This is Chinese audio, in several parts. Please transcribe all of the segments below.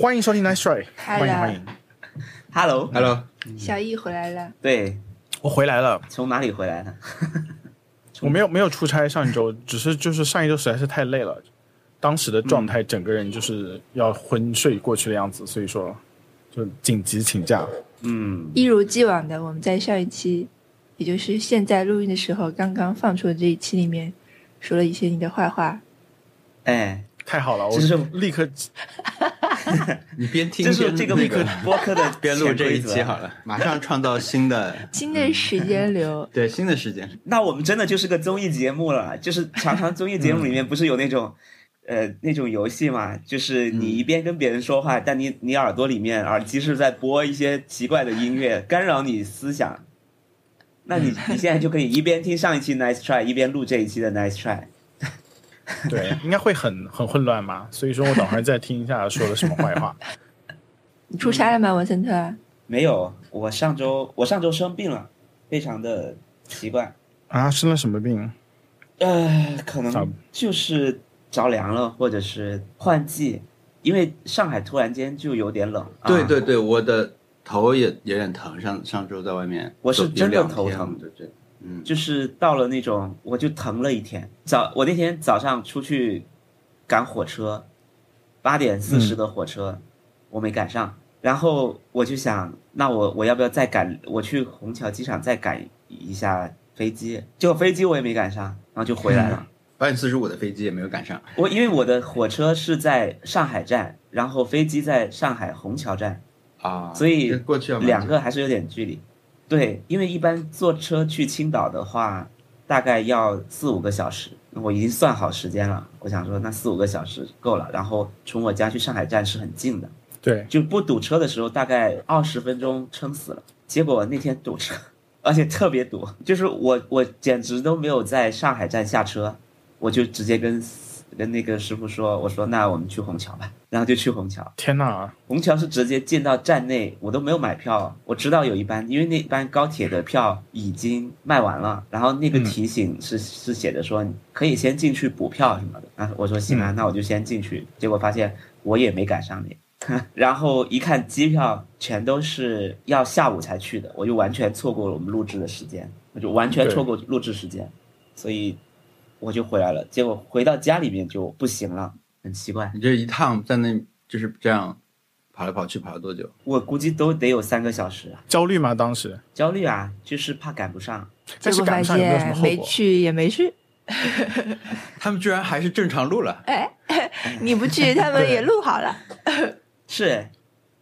欢迎收听 Nice Try，欢迎欢迎，Hello，Hello，小易回来了，对，我回来了。从哪里回来的？我没有没有出差，上一周只是就是上一周实在是太累了，当时的状态整个人就是要昏睡过去的样子，所以说就紧急请假。嗯，一如既往的，我们在上一期，也就是现在录音的时候，刚刚放出的这一期里面，说了一些你的坏话。哎，太好了，我这是立刻 你边听这是边这个那个播客的 边录这一期好了，马上创造新的 新的时间流，对新的时间。那我们真的就是个综艺节目了，就是常常综艺节目里面不是有那种，呃，那种游戏嘛，就是你一边跟别人说话，但你你耳朵里面耳机是在播一些奇怪的音乐，干扰你思想。那你你现在就可以一边听上一期 Nice Try，一边录这一期的 Nice Try。对，应该会很很混乱嘛，所以说我等会儿再听一下说了什么坏话。你出差了吗，文森特？没有，我上周我上周生病了，非常的奇怪。啊，生了什么病？呃，可能就是着凉了，或者是换季，因为上海突然间就有点冷。啊、对对对，我的头也有点疼，上上周在外面，我是真的头疼对对，嗯，就是到了那种我就疼了一天。早我那天早上出去赶火车，八点四十的火车、我没赶上，然后我就想，那我我要不要再赶？我去虹桥机场再赶一下飞机，结果飞机我也没赶上，然后就回来了。八点四十五的飞机也没有赶上。我因为我的火车是在上海站，然后飞机在上海虹桥站，啊，所以两个还是有点距离。对，因为一般坐车去青岛的话，大概要四五个小时。我已经算好时间了，我想说那四五个小时够了。然后从我家去上海站是很近的，对，就不堵车的时候大概二十分钟撑死了。结果那天堵车，而且特别堵，就是我我简直都没有在上海站下车，我就直接跟跟那个师傅说，我说那我们去虹桥吧，然后就去虹桥。天哪！虹桥是直接进到站内，我都没有买票。我知道有一班，因为那班高铁的票已经卖完了，然后那个提醒是、是写着说可以先进去补票什么的。啊，我说行啊，那我就先进去。结果发现我也没赶上你，然后一看机票全都是要下午才去的，我就完全错过了我们录制的时间，我就完全错过录制时间，所以我就回来了。结果回到家里面就不行了，很奇怪。你这一趟在那就是这样跑来跑去，跑了多久？我估计都得有三个小时啊。焦虑吗？当时？焦虑啊，就是怕赶不上。但是赶不上有没有什么后果？去也没去，他们居然还是正常录了，哎，你不去，他们也录好了。是，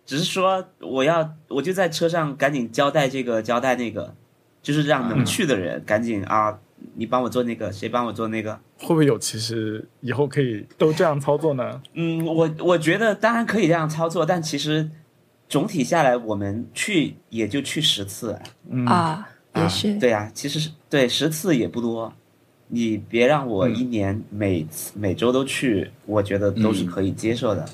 只是说我要，我就在车上赶紧交代这个，交代那个，就是让能去的人赶紧啊，你帮我做那个，谁帮我做那个。会不会有其实以后可以都这样操作呢？嗯，我我觉得当然可以这样操作，但其实总体下来，我们去也就去十次。嗯，啊，也是，对呀、其实是对十次也不多。你别让我一年每次、每周都去，我觉得都是可以接受的。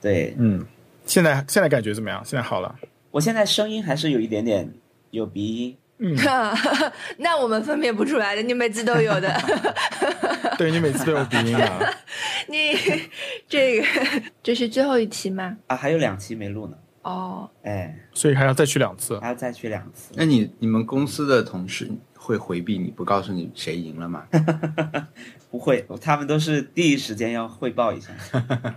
对，嗯，现在现在感觉怎么样？现在好了。我现在声音还是有一点点有鼻音，嗯，那我们分辨不出来的，你每次都有的。对你每次都有鼻音啊。你这个这是最后一期吗？啊，还有两期没录呢，哦，哎，所以还要再去两次。还要再去两次。那你你们公司的同事会回避你不告诉你谁赢了吗？不会，他们都是第一时间要汇报一下，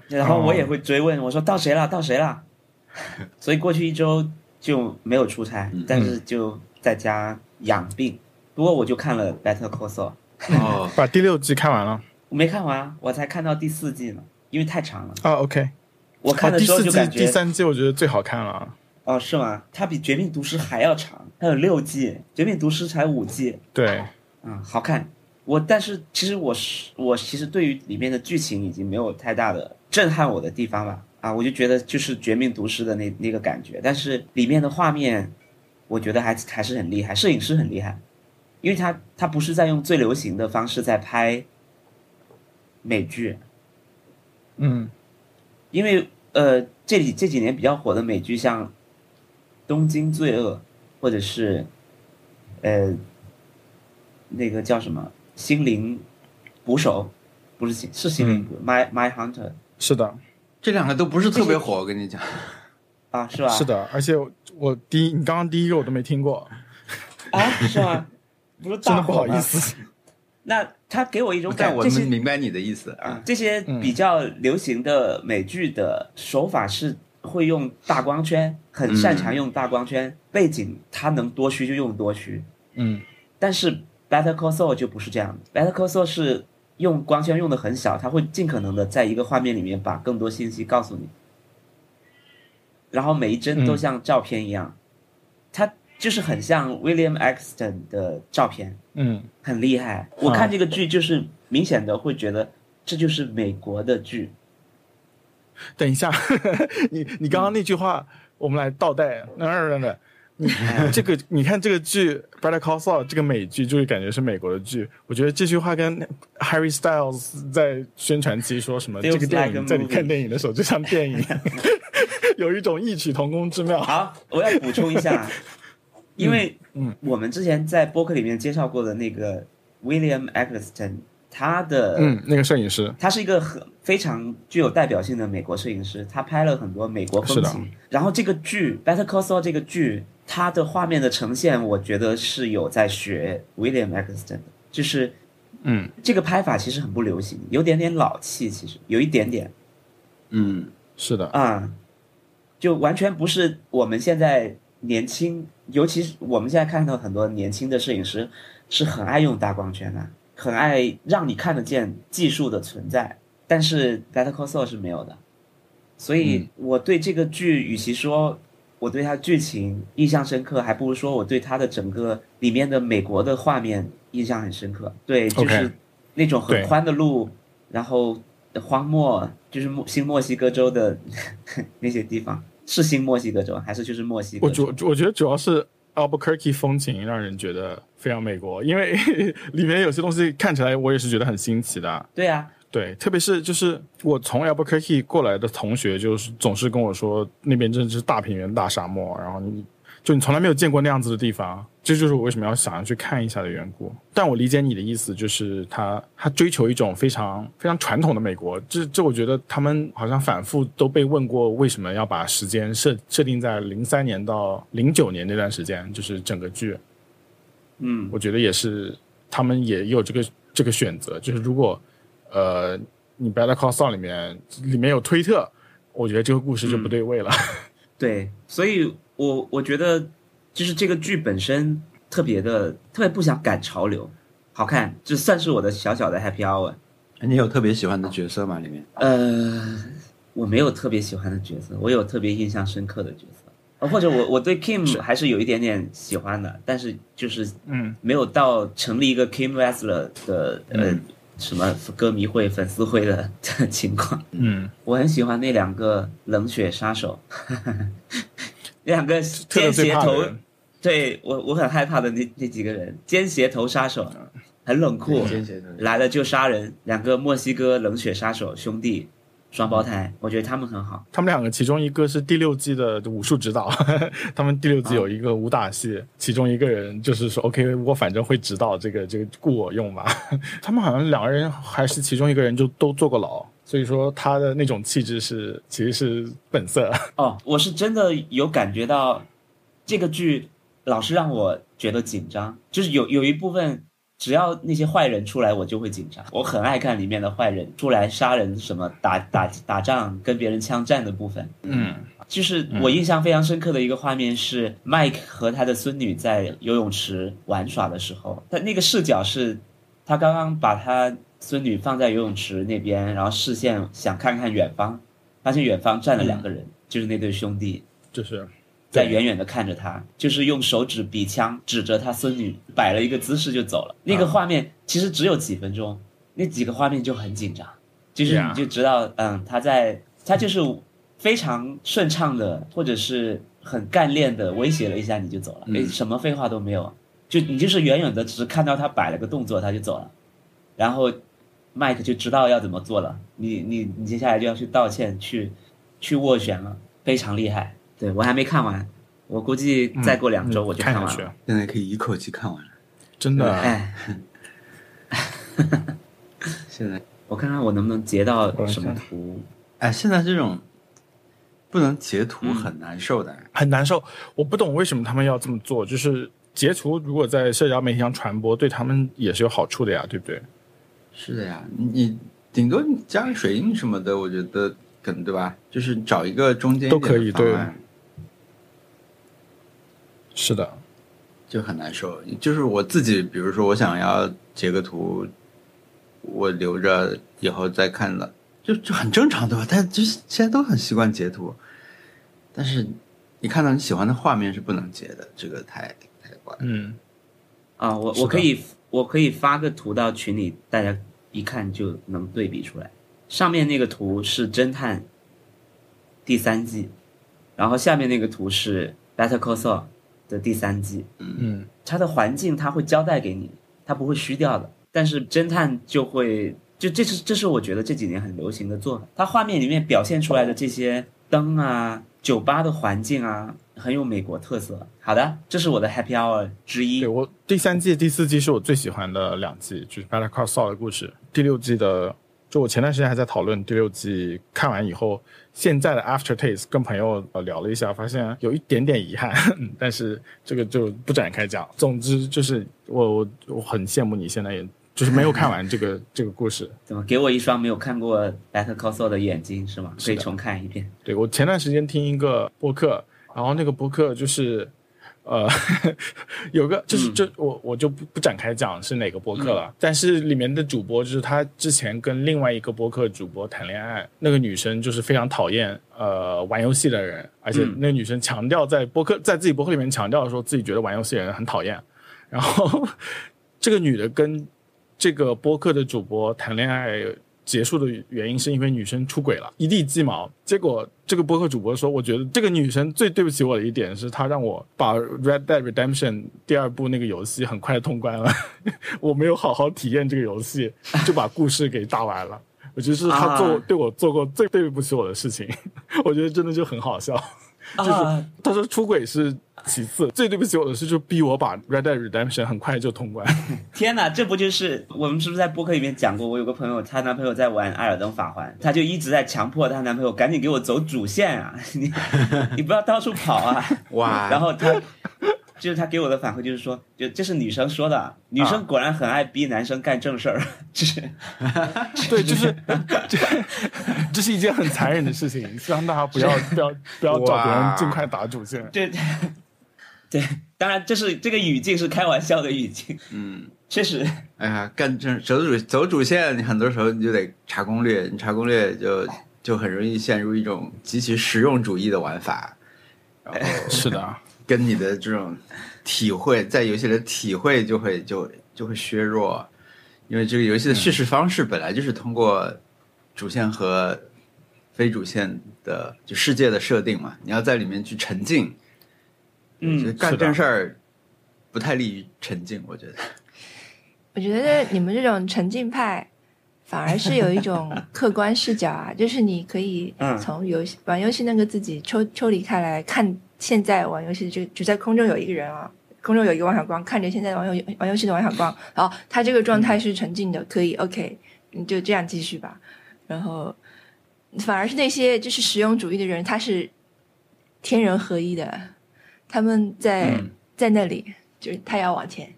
然后我也会追问，我说到谁了，到谁了。所以过去一周就没有出差，但是就在家养病。不过我就看了《Better Call Saul》，哦，把第六季看完了我没看完，我才看到第四季呢，因为太长了。啊？OK，我看的哦第四季、时候就感觉，第三季我觉得最好看了。哦，是吗？它比《绝命毒师》还要长，它有六季，《绝命毒师》才五季。对，嗯，好看。我但是其实我是我其实对于里面的剧情已经没有太大的震撼我的地方了。啊，我就觉得就是《绝命毒师》的那那个感觉，但是里面的画面，我觉得还还是很厉害，摄影师很厉害，因为他他不是在用最流行的方式在拍美剧，嗯，因为呃这里这几年比较火的美剧像《东京罪恶》或者是呃那个叫什么心灵捕手，不是心是心灵捕、My My Hunter，是的，这两个都不是特别火，我跟你讲。啊，是吧？是的，而且我我第一，你刚刚第一个我都没听过，啊，是吗？不是 真的大不好意。思。那他给我一种感但我这些们明白你的意思啊。这些比较流行的美剧的手法是会用大光圈，很擅长用大光圈，背景它能多虚就用多虚。嗯但是 Better Call Saul 就不是这样的，Better Call Saul 是用光圈用的很小，它会尽可能的在一个画面里面把更多信息告诉你，然后每一帧都像照片一样，它就是很像 William Exton 的照片，嗯，很厉害。我看这个剧就是明显的会觉得这就是美国的剧，等一下，你你刚刚那句话，我们来倒带。那那那，你这个你看这个剧《Better Call Saul》这个美剧，就是感觉是美国的剧。我觉得这句话跟 Harry Styles 在宣传期说什么这个电影 在你看电影的时候就像电影，有一种异曲同工之妙。好，我要补充一下，因为嗯我们之前在播客里面介绍过的那个 William Eggleston，他的嗯，那个摄影师，他是一个很非常具有代表性的美国摄影师，他拍了很多美国风是情。然后这个剧《Better Call Saul》这个剧，它的画面的呈现，我觉得是有在学 William Eggleston 的，就是嗯。这个拍法其实很不流行，有点点老气，其实有一点点。嗯，是的，啊、就完全不是我们现在年轻，尤其是我们现在看到很多年轻的摄影师是很爱用大光圈的，很爱让你看得见技术的存在，但是 Better Call Saul 是没有的，所以我对这个剧，与其说我对它剧情印象深刻，还不如说我对它的整个里面的美国的画面印象很深刻。对，就是那种很宽的路，然后荒漠，就是墨新墨西哥州的 那些地方，是新墨西哥州还是就是墨西哥我州？主我觉得主要是 Albuquerque 风情让人觉得非常美国，因为 里面有些东西看起来我也是觉得很新奇的。对啊，对，特别是就是我从 Albuquerque 过来的同学，就是总是跟我说那边真的是大平原、大沙漠，然后你就你从来没有见过那样子的地方，这就是我为什么要想要去看一下的缘故。但我理解你的意思，就是他他追求一种非常非常传统的美国，这这我觉得他们好像反复都被问过，为什么要把时间设设定在零三年到零九年那段时间，就是整个剧。嗯，我觉得也是，他们也有这个这个选择，就是如果呃你 Better Call Saul 里面里面有推特，我觉得这个故事就不对位了。对，所以我我觉得就是这个剧本身特别的特别不想赶潮流，好看，这算是我的小小的 happy hour。你有特别喜欢的角色吗？里面？呃，我没有特别喜欢的角色，我有特别印象深刻的角色，呃或者我我对 Kim 还是有一点点喜欢的，但是就是嗯没有到成立一个 Kim Wessler 的呃、嗯什么歌迷会、粉丝会的 情况。嗯，我很喜欢那两个冷血杀手，那两个特奸邪头，对我我很害怕的那那几个人，奸邪头杀手，很冷酷，来了就杀人，两个墨西哥冷血杀手兄弟，双胞胎，我觉得他们很好。他们两个其中一个是第六季的武术指导，他们第六季有一个武打戏，其中一个人就是说 OK，我反正会指导这个这个雇我用吧。他们好像两个人还是其中一个人就都坐过牢。所以说他的那种气质是其实是本色，哦，我是真的有感觉到这个剧老是让我觉得紧张，就是有有一部分，只要那些坏人出来，我就会紧张。我很爱看里面的坏人出来杀人，什么打打打仗、跟别人枪战的部分。嗯就是我印象非常深刻的一个画面是，Mike 和他的孙女在游泳池玩耍的时候，他那个视角是，他刚刚把他孙女放在游泳池那边，然后视线想看看远方，发现远方站了两个人，就是那对兄弟，就是在远远的看着他，就是用手指比枪指着他孙女，摆了一个姿势就走了。那个画面其实只有几分钟，那几个画面就很紧张，就是你就知道，嗯，他在他就是非常顺畅的，或者是很干练的威胁了一下你就走了，诶，什么废话都没有，就你就是远远的只是看到他摆了个动作他就走了，然后麦克就知道要怎么做了，你你你接下来就要去道歉，去去斡旋了，非常厉害。对我还没看完，我估计再过两周我就嗯看完了。，现在可以一口气看完了。真的。哎，现在我看看我能不能截到什么图。哎，现在这种不能截图很难受的。很难受。我不懂为什么他们要这么做，就是截图如果在社交媒体上传播，对他们也是有好处的呀，对不对？是的呀，你顶多你加个水印什么的，我觉得可能对吧？就是找一个中间都可以对是的，就很难受。就是我自己，比如说我想要截个图，我留着以后再看了，就就很正常，对吧？但就是现在都很习惯截图，但是你看到你喜欢的画面是不能截的，这个太太怪了。嗯，啊，我我可以我可以发个图到群里，大家一看就能对比出来。上面那个图是侦探第三季，然后下面那个图是 Better Call Saul 的第三季。嗯，它的环境它会交代给你，它不会虚掉的。但是侦探就会，就这是这是我觉得这几年很流行的做法。它画面里面表现出来的这些灯啊、酒吧的环境啊，很有美国特色。好的，这是我的 Happy Hour 之一对。我第三季、第四季是我最喜欢的两季，就是《Better Call Saul》的故事。第六季的，就我前段时间还在讨论第六季看完以后，现在的 after taste，跟朋友呃聊了一下，发现有一点点遗憾，但是这个就不展开讲。总之就是我我我很羡慕你现在也就是没有看完这个 这个故事。怎么给我一双没有看过 Better Call Saul 的眼睛是吗？可以重看一遍。对我前段时间听一个播客，然后那个播客就是，呃，有个就是嗯。就我我就不不展开讲是哪个播客了，但是里面的主播就是他之前跟另外一个播客主播谈恋爱，那个女生就是非常讨厌呃玩游戏的人，而且嗯。那个女生强调在播客在自己播客里面强调说自己觉得玩游戏的人很讨厌，然后 这个女的跟这个播客的主播谈恋爱结束的原因是因为女生出轨了，一地鸡毛。结果这个播客主播说，我觉得这个女生最对不起我的一点是，她让我把《Red Dead Redemption》第二部那个游戏很快通关了，我没有好好体验这个游戏，就把故事给打完了。我觉得是她做、啊对我做过最对不起我的事情，我觉得真的就很好笑。就是啊，他说出轨是其次，最对不起我的事就是逼我把《Red Dead Redemption》很快就通关。天哪，这不就是我们是不是在播客里面讲过？我有个朋友，她男朋友在玩《艾尔登法环》，她就一直在强迫她男朋友赶紧给我走主线啊，你你不要到处跑啊。哇，然后她就是他给我的反馈就是说，就这是女生说的，女生果然很爱逼男生干正事儿，就是 对，就是这 这是一件很残忍的事情，希望大家不要不要不要找别人尽快打主线。对对，当然这是这个语境是开玩笑的语境，嗯，确实。哎呀，干正走主走主线，你很多时候你就得查攻略，你查攻略就就很容易陷入一种极其实用主义的玩法，然后是的，跟你的这种体会，在游戏里的体会就会就就会削弱，因为这个游戏的叙事方式本来就是通过主线和非主线的就世界的设定嘛，你要在里面去沉浸，嗯干正事儿不太利于沉浸，我觉得。我觉得你们这种沉浸派，反而是有一种客观视角啊，就是你可以嗯从游戏玩游戏那个自己抽抽离开来看，现在玩游戏就就在空中有一个人啊，空中有一个王小光，看着现在玩游玩游戏的王小光，然后他这个状态是沉浸的，可以 OK，你就这样继续吧。然后反而是那些就是实用主义的人，他是天人合一的，他们在、嗯在那里，就是他要往前，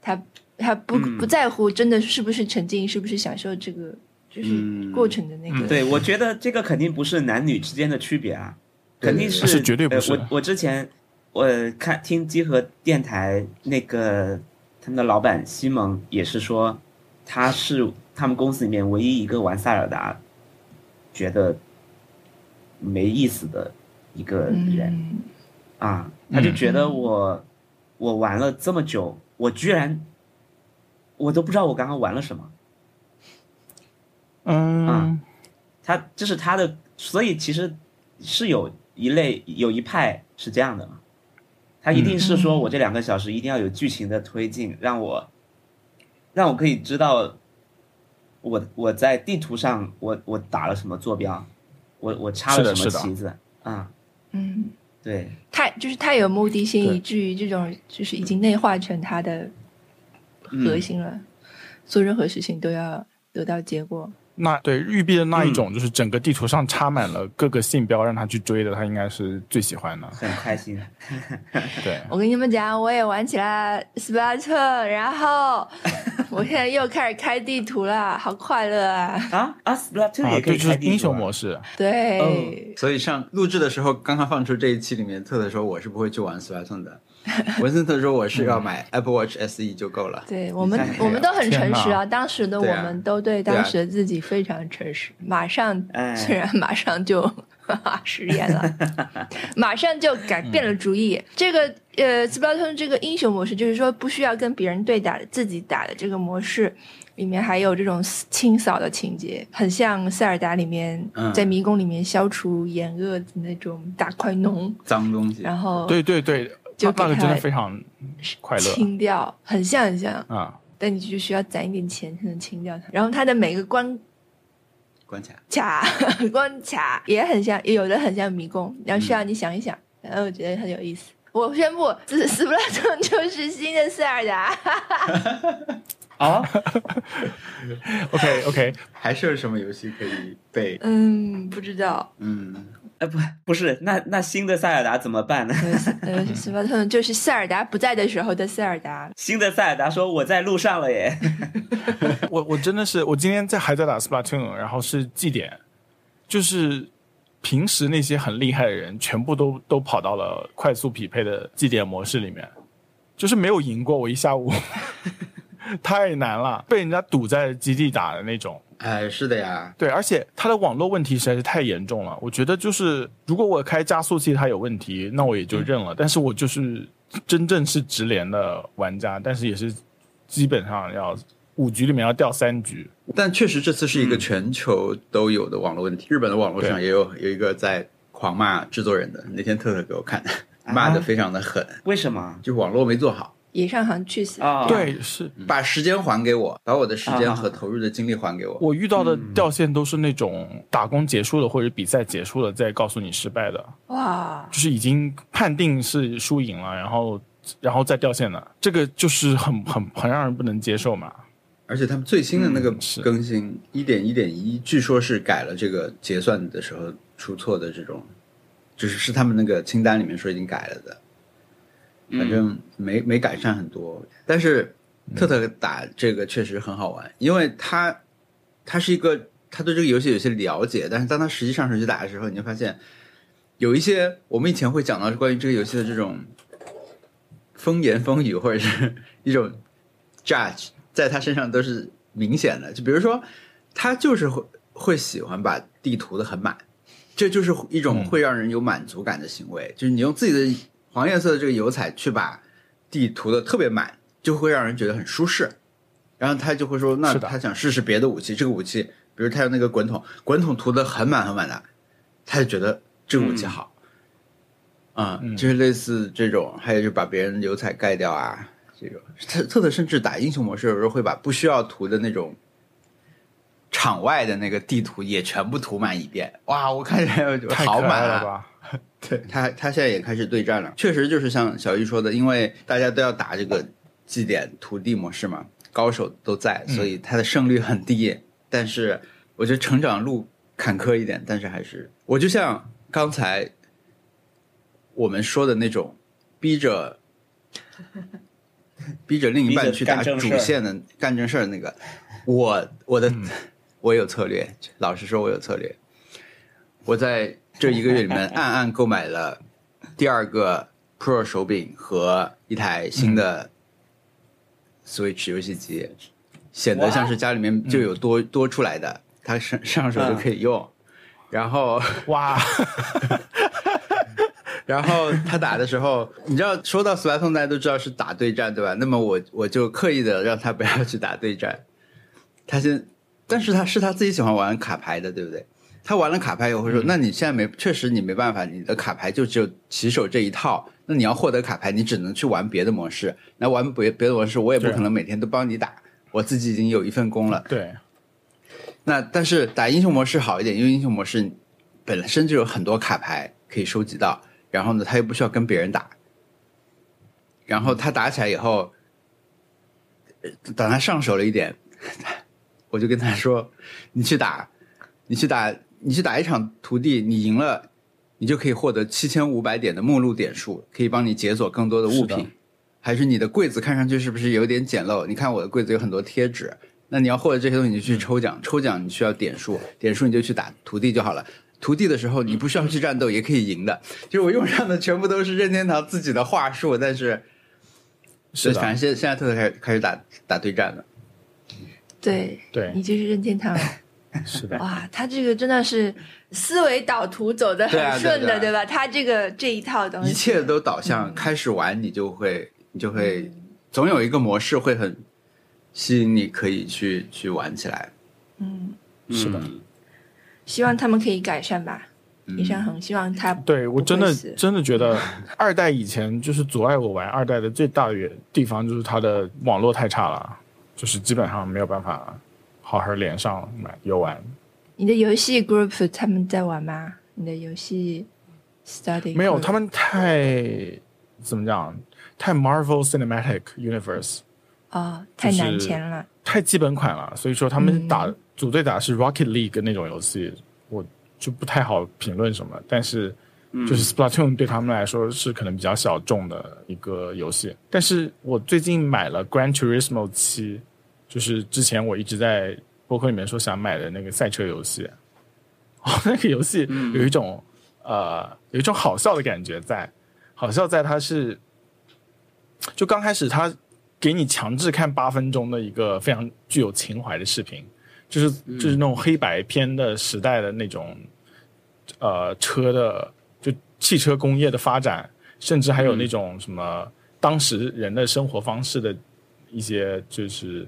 他他不、嗯不在乎真的是不是沉浸，是不是享受这个就是嗯过程的那个。对，我觉得这个肯定不是男女之间的区别啊，肯定是是绝对不是呃我我之前我看听集合电台那个他们的老板西蒙也是说，他是他们公司里面唯一一个玩塞尔达觉得没意思的一个人。嗯，啊，他就觉得嗯我、我玩了这么久，我居然我都不知道我刚刚玩了什么。嗯啊，他这是他的，所以其实是有一类有一派是这样的嘛，他一定是说我这两个小时一定要有剧情的推进，让我让我可以知道我我在地图上我我打了什么坐标，我我插了什么旗子啊，嗯，对，太就是太有目的性，以至于这种就是已经内化成他的核心了，做任何事情都要得到结果。那对育碧的那一种，就是整个地图上插满了各个信标，让他去追的，他应该是最喜欢的。很开心。对，我跟你们讲，我也玩起来斯巴特，然后我现在又开始开地图了，好快乐啊！啊啊，Splatoon 啊，也可对，就是以开英雄模式。对，所以上录制的时候，刚刚放出这一期里面，特特说我是不会去玩 Splatoon 的，文森特说我是要买 Apple Watch SE 就够了。对我们我们都很诚实啊，当时的我们都对当时的自己非常诚实，马上哎。虽然马上就食言了，马上就改变了主意。这个呃，斯巴通这个英雄模式，就是说不需要跟别人对打，自己打的这个模式。里面还有这种清扫的情节，很像塞尔达里面、嗯。在迷宫里面消除眼恶的那种大块脓，脏东西，然后对对对，就那个真的非常快乐清掉，很像很像。啊。但你就需要攒一点钱才能清掉它。然后它的每个关关卡。卡 关卡也很像，也有的很像迷宫，然后需要你想一想，然后我觉得很有意思。我宣布，斯斯普拉顿就是新的塞尔达。啊，OK OK，还是有什么游戏可以被？嗯，不知道。嗯，呃不不是，那那新的塞尔达怎么办呢？斯普拉顿就是塞尔达不在的时候的塞尔达。新的塞尔达说我在路上了耶，我我真的是，我今天在还在打 Splatoon，然后是祭典，就是平时那些很厉害的人，全部都都跑到了快速匹配的祭典模式里面，就是没有赢过我一下午，太难了，被人家堵在基地打的那种。哎，是的呀，对，而且它的网络问题实在是太严重了。我觉得就是，如果我开加速器它有问题，那我也就认了。但是我就是真正是直连的玩家，但是也是基本上要五局里面要掉三局。但确实这次是一个全球都有的网络问题，日本的网络上也有有一个在狂骂制作人的，那天特特给我看，骂的非常的狠，为什么？就网络没做好，野上行去死！啊，，对，是。把时间还给我，把我的时间啊。和投入的精力还给我。我遇到的掉线都是那种打工结束了或者比赛结束了再告诉你失败的，哇，就是已经判定是输赢了，然后然后再掉线的，这个就是很很很让人不能接受嘛。而且他们最新的那个更新一点一点一，据说是改了这个结算的时候出错的这种，就是是他们那个清单里面说已经改了的，反正没没改善很多。但是特特打这个确实很好玩，因为他他是一个他对这个游戏有些了解，但是当他实际上手去打的时候，你就发现有一些我们以前会讲到关于这个游戏的这种风言风语或者是一种 judge，在他身上都是明显的。就比如说，他就是会会喜欢把地图的很满，这就是一种嗯会让人有满足感的行为。就是你用自己的黄颜色的这个油彩去把地涂的特别满，就会让人觉得很舒适。然后他就会说，那他想试试别的武器，这个武器，比如他有那个滚筒，滚筒涂的很满很满的，他就觉得这个武器好。啊、嗯就是类似这种，还有就把别人油彩盖掉啊，这种特特特甚至打英雄模式的时候会把不需要涂的那种场外的那个地图也全部涂满一遍。哇，我看起来我觉得太可好满啊！对他，他现在也开始对战了。确实就是像小玉说的，因为大家都要打这个祭典土地模式嘛，高手都在，所以他的胜率很低。但是我觉得成长路坎坷一点，但是还是我就像刚才我们说的那种，逼着逼着另一半去打主线的干正事儿的那个，我我的、我有策略，老实说，我有策略。我在这一个月里面暗暗购买了第二个 Pro 手柄和一台新的 Switch 游戏机，显得像是家里面就有多、多出来的，它上上手就可以用。然后，哇，然后他打的时候，你知道，说到 Splatoon，大家都知道是打对战，对吧？那么我我就刻意的让他不要去打对战。他先，但是他是他自己喜欢玩卡牌的，对不对？他玩了卡牌以后会说：“那你现在没，确实你没办法，你的卡牌就只有起手这一套。那你要获得卡牌，你只能去玩别的模式。那玩别别的模式，我也不可能每天都帮你打，我自己已经有一份工了。对，那但是打英雄模式好一点，因为英雄模式本身就有很多卡牌可以收集到，然后呢，他又不需要跟别人打，然后他打起来以后，呃等他上手了一点，我就跟他说，你去打，你去打，你去打一场徒弟，你赢了，你就可以获得七千五百点的目录点数，可以帮你解锁更多的物品。还是你的柜子看上去是不是有点简陋？你看我的柜子有很多贴纸，那你要获得这些东西，你就去抽奖，抽奖你需要点数，点数你就去打徒弟就好了。徒弟的时候，你不需要去战斗，也可以赢的。就是我用上的全部都是任天堂自己的话术，但是是反正现现在特特开始开始打打对战了。对，对你就是任天堂。是的，哇，他这个真的是思维导图走的很顺的，对啊。对吧？他这个这一套东西，一切都导向开始玩，你就会你就会总有一个模式会很吸引你，可以去去玩起来。嗯，是的。嗯希望他们可以改善吧。李山恒希望他对我真的真的觉得二代以前就是阻碍我玩二代的最大的原地方就是它的网络太差了，就是基本上没有办法好好连上买游玩。你的游戏 group 他们在玩吗？你的游戏 study 没有他们太怎么讲？太 Marvel Cinematic Universe，哦，太难签了。太基本款了，所以说他们打、嗯组队打的是 Rocket League 那种游戏，我就不太好评论什么。但是就是 Splatoon 对他们来说是可能比较小众的一个游戏。但是我最近买了 Gran Turismo 七，就是之前我一直在博客里面说想买的那个赛车游戏。哦，那个游戏有一种、呃有一种好笑的感觉在，好笑在它是就刚开始它给你强制看八分钟的一个非常具有情怀的视频，就是就是那种黑白片的时代的那种呃车的就汽车工业的发展，甚至还有那种什么当时人的生活方式的一些就是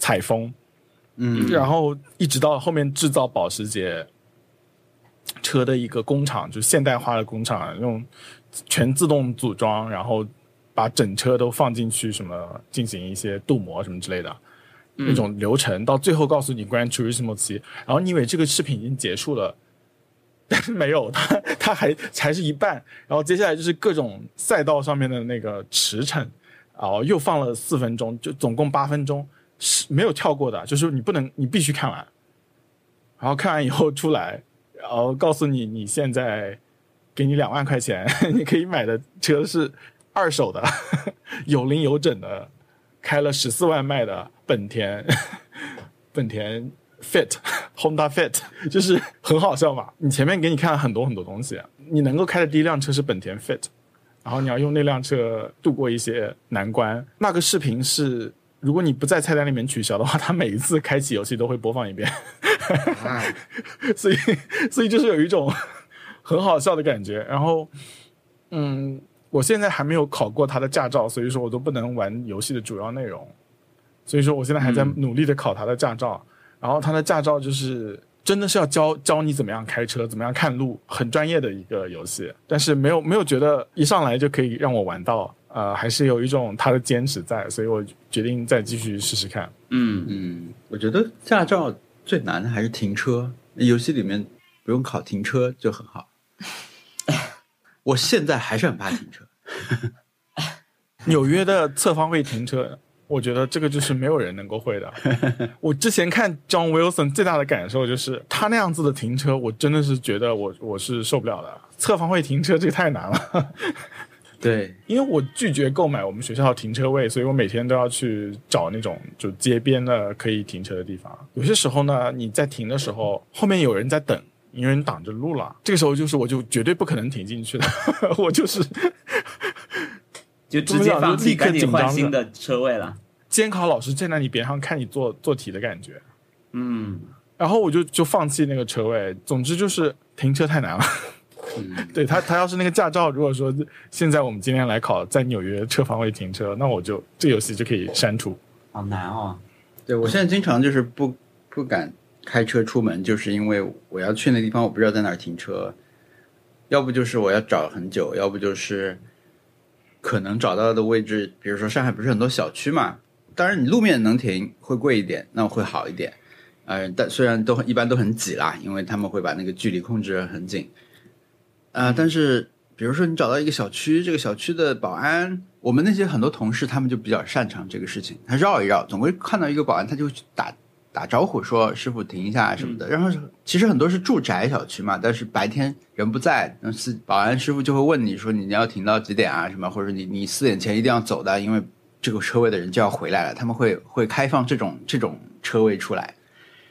采风，嗯。然后一直到后面制造保时捷车的一个工厂，就是现代化的工厂，用全自动组装，然后把整车都放进去，什么进行一些镀膜什么之类的。那种流程，到最后告诉你 Gran Turismo 七，然后你以为这个视频已经结束了，但 是没有，它它还才是一半，然后接下来就是各种赛道上面的那个驰骋，然后又放了四分钟，就总共八分钟，是没有跳过的，就是你不能，你必须看完，然后看完以后出来，然后告诉你你现在给你两万块钱，你可以买的车是二手的，有零有整的，开了十四万卖的本田，本田 Fit Honda Fit，就是很好笑嘛。你前面给你看了很多很多东西，你能够开的第一辆车是本田 Fit，然后你要用那辆车度过一些难关。那个视频是，如果你不在菜单里面取消的话，它每一次开启游戏都会播放一遍，所以 所以就是有一种很好笑的感觉。然后，嗯，我现在还没有考过他的驾照，所以说我都不能玩游戏的主要内容。所以说我现在还在努力的考他的驾照。然后他的驾照就是真的是要教教你怎么样开车，怎么样看路，很专业的一个游戏。但是没有没有觉得一上来就可以让我玩到，呃，还是有一种他的坚持在，所以我决定再继续试试看。嗯嗯，我觉得驾照最难的还是停车，游戏里面不用考停车就很好。我现在还是很怕停车。纽约的侧方位停车，我觉得这个就是没有人能够会的。我之前看 John Wilson 最大的感受就是他那样子的停车，我真的是觉得我我是受不了的。侧方位停车这个太难了，对，因为我拒绝购买我们学校的停车位，所以我每天都要去找那种就街边的可以停车的地方。有些时候呢，你在停的时候，后面有人在等。有人挡着路了，这个时候就是我就绝对不可能停进去的，我就是就直接放弃，赶紧换新的车位了。监考老师站在你边上看你做做题的感觉。嗯，然后我就就放弃那个车位。总之就是停车太难了。对他，他要是那个驾照，如果说现在我们今天来考在纽约车方位停车，那我就这游戏就可以删除。好难哦。对我现在经常就是不不敢开车出门，就是因为我要去那地方，我不知道在哪儿停车，要不就是我要找很久，要不就是可能找到的位置，比如说上海不是很多小区嘛，当然你路面能停会贵一点，那会好一点，呃，但虽然都很一般都很挤啦，因为他们会把那个距离控制得很紧，啊、但是比如说你找到一个小区，这个小区的保安，我们那些很多同事他们就比较擅长这个事情，他绕一绕，总会看到一个保安，他就去打打招呼说师傅停一下什么的。然后其实很多是住宅小区嘛，但是白天人不在，那是保安师傅就会问你说你要停到几点啊什么，或者你你四点前一定要走的，因为这个车位的人就要回来了，他们会会开放这种这种车位出来。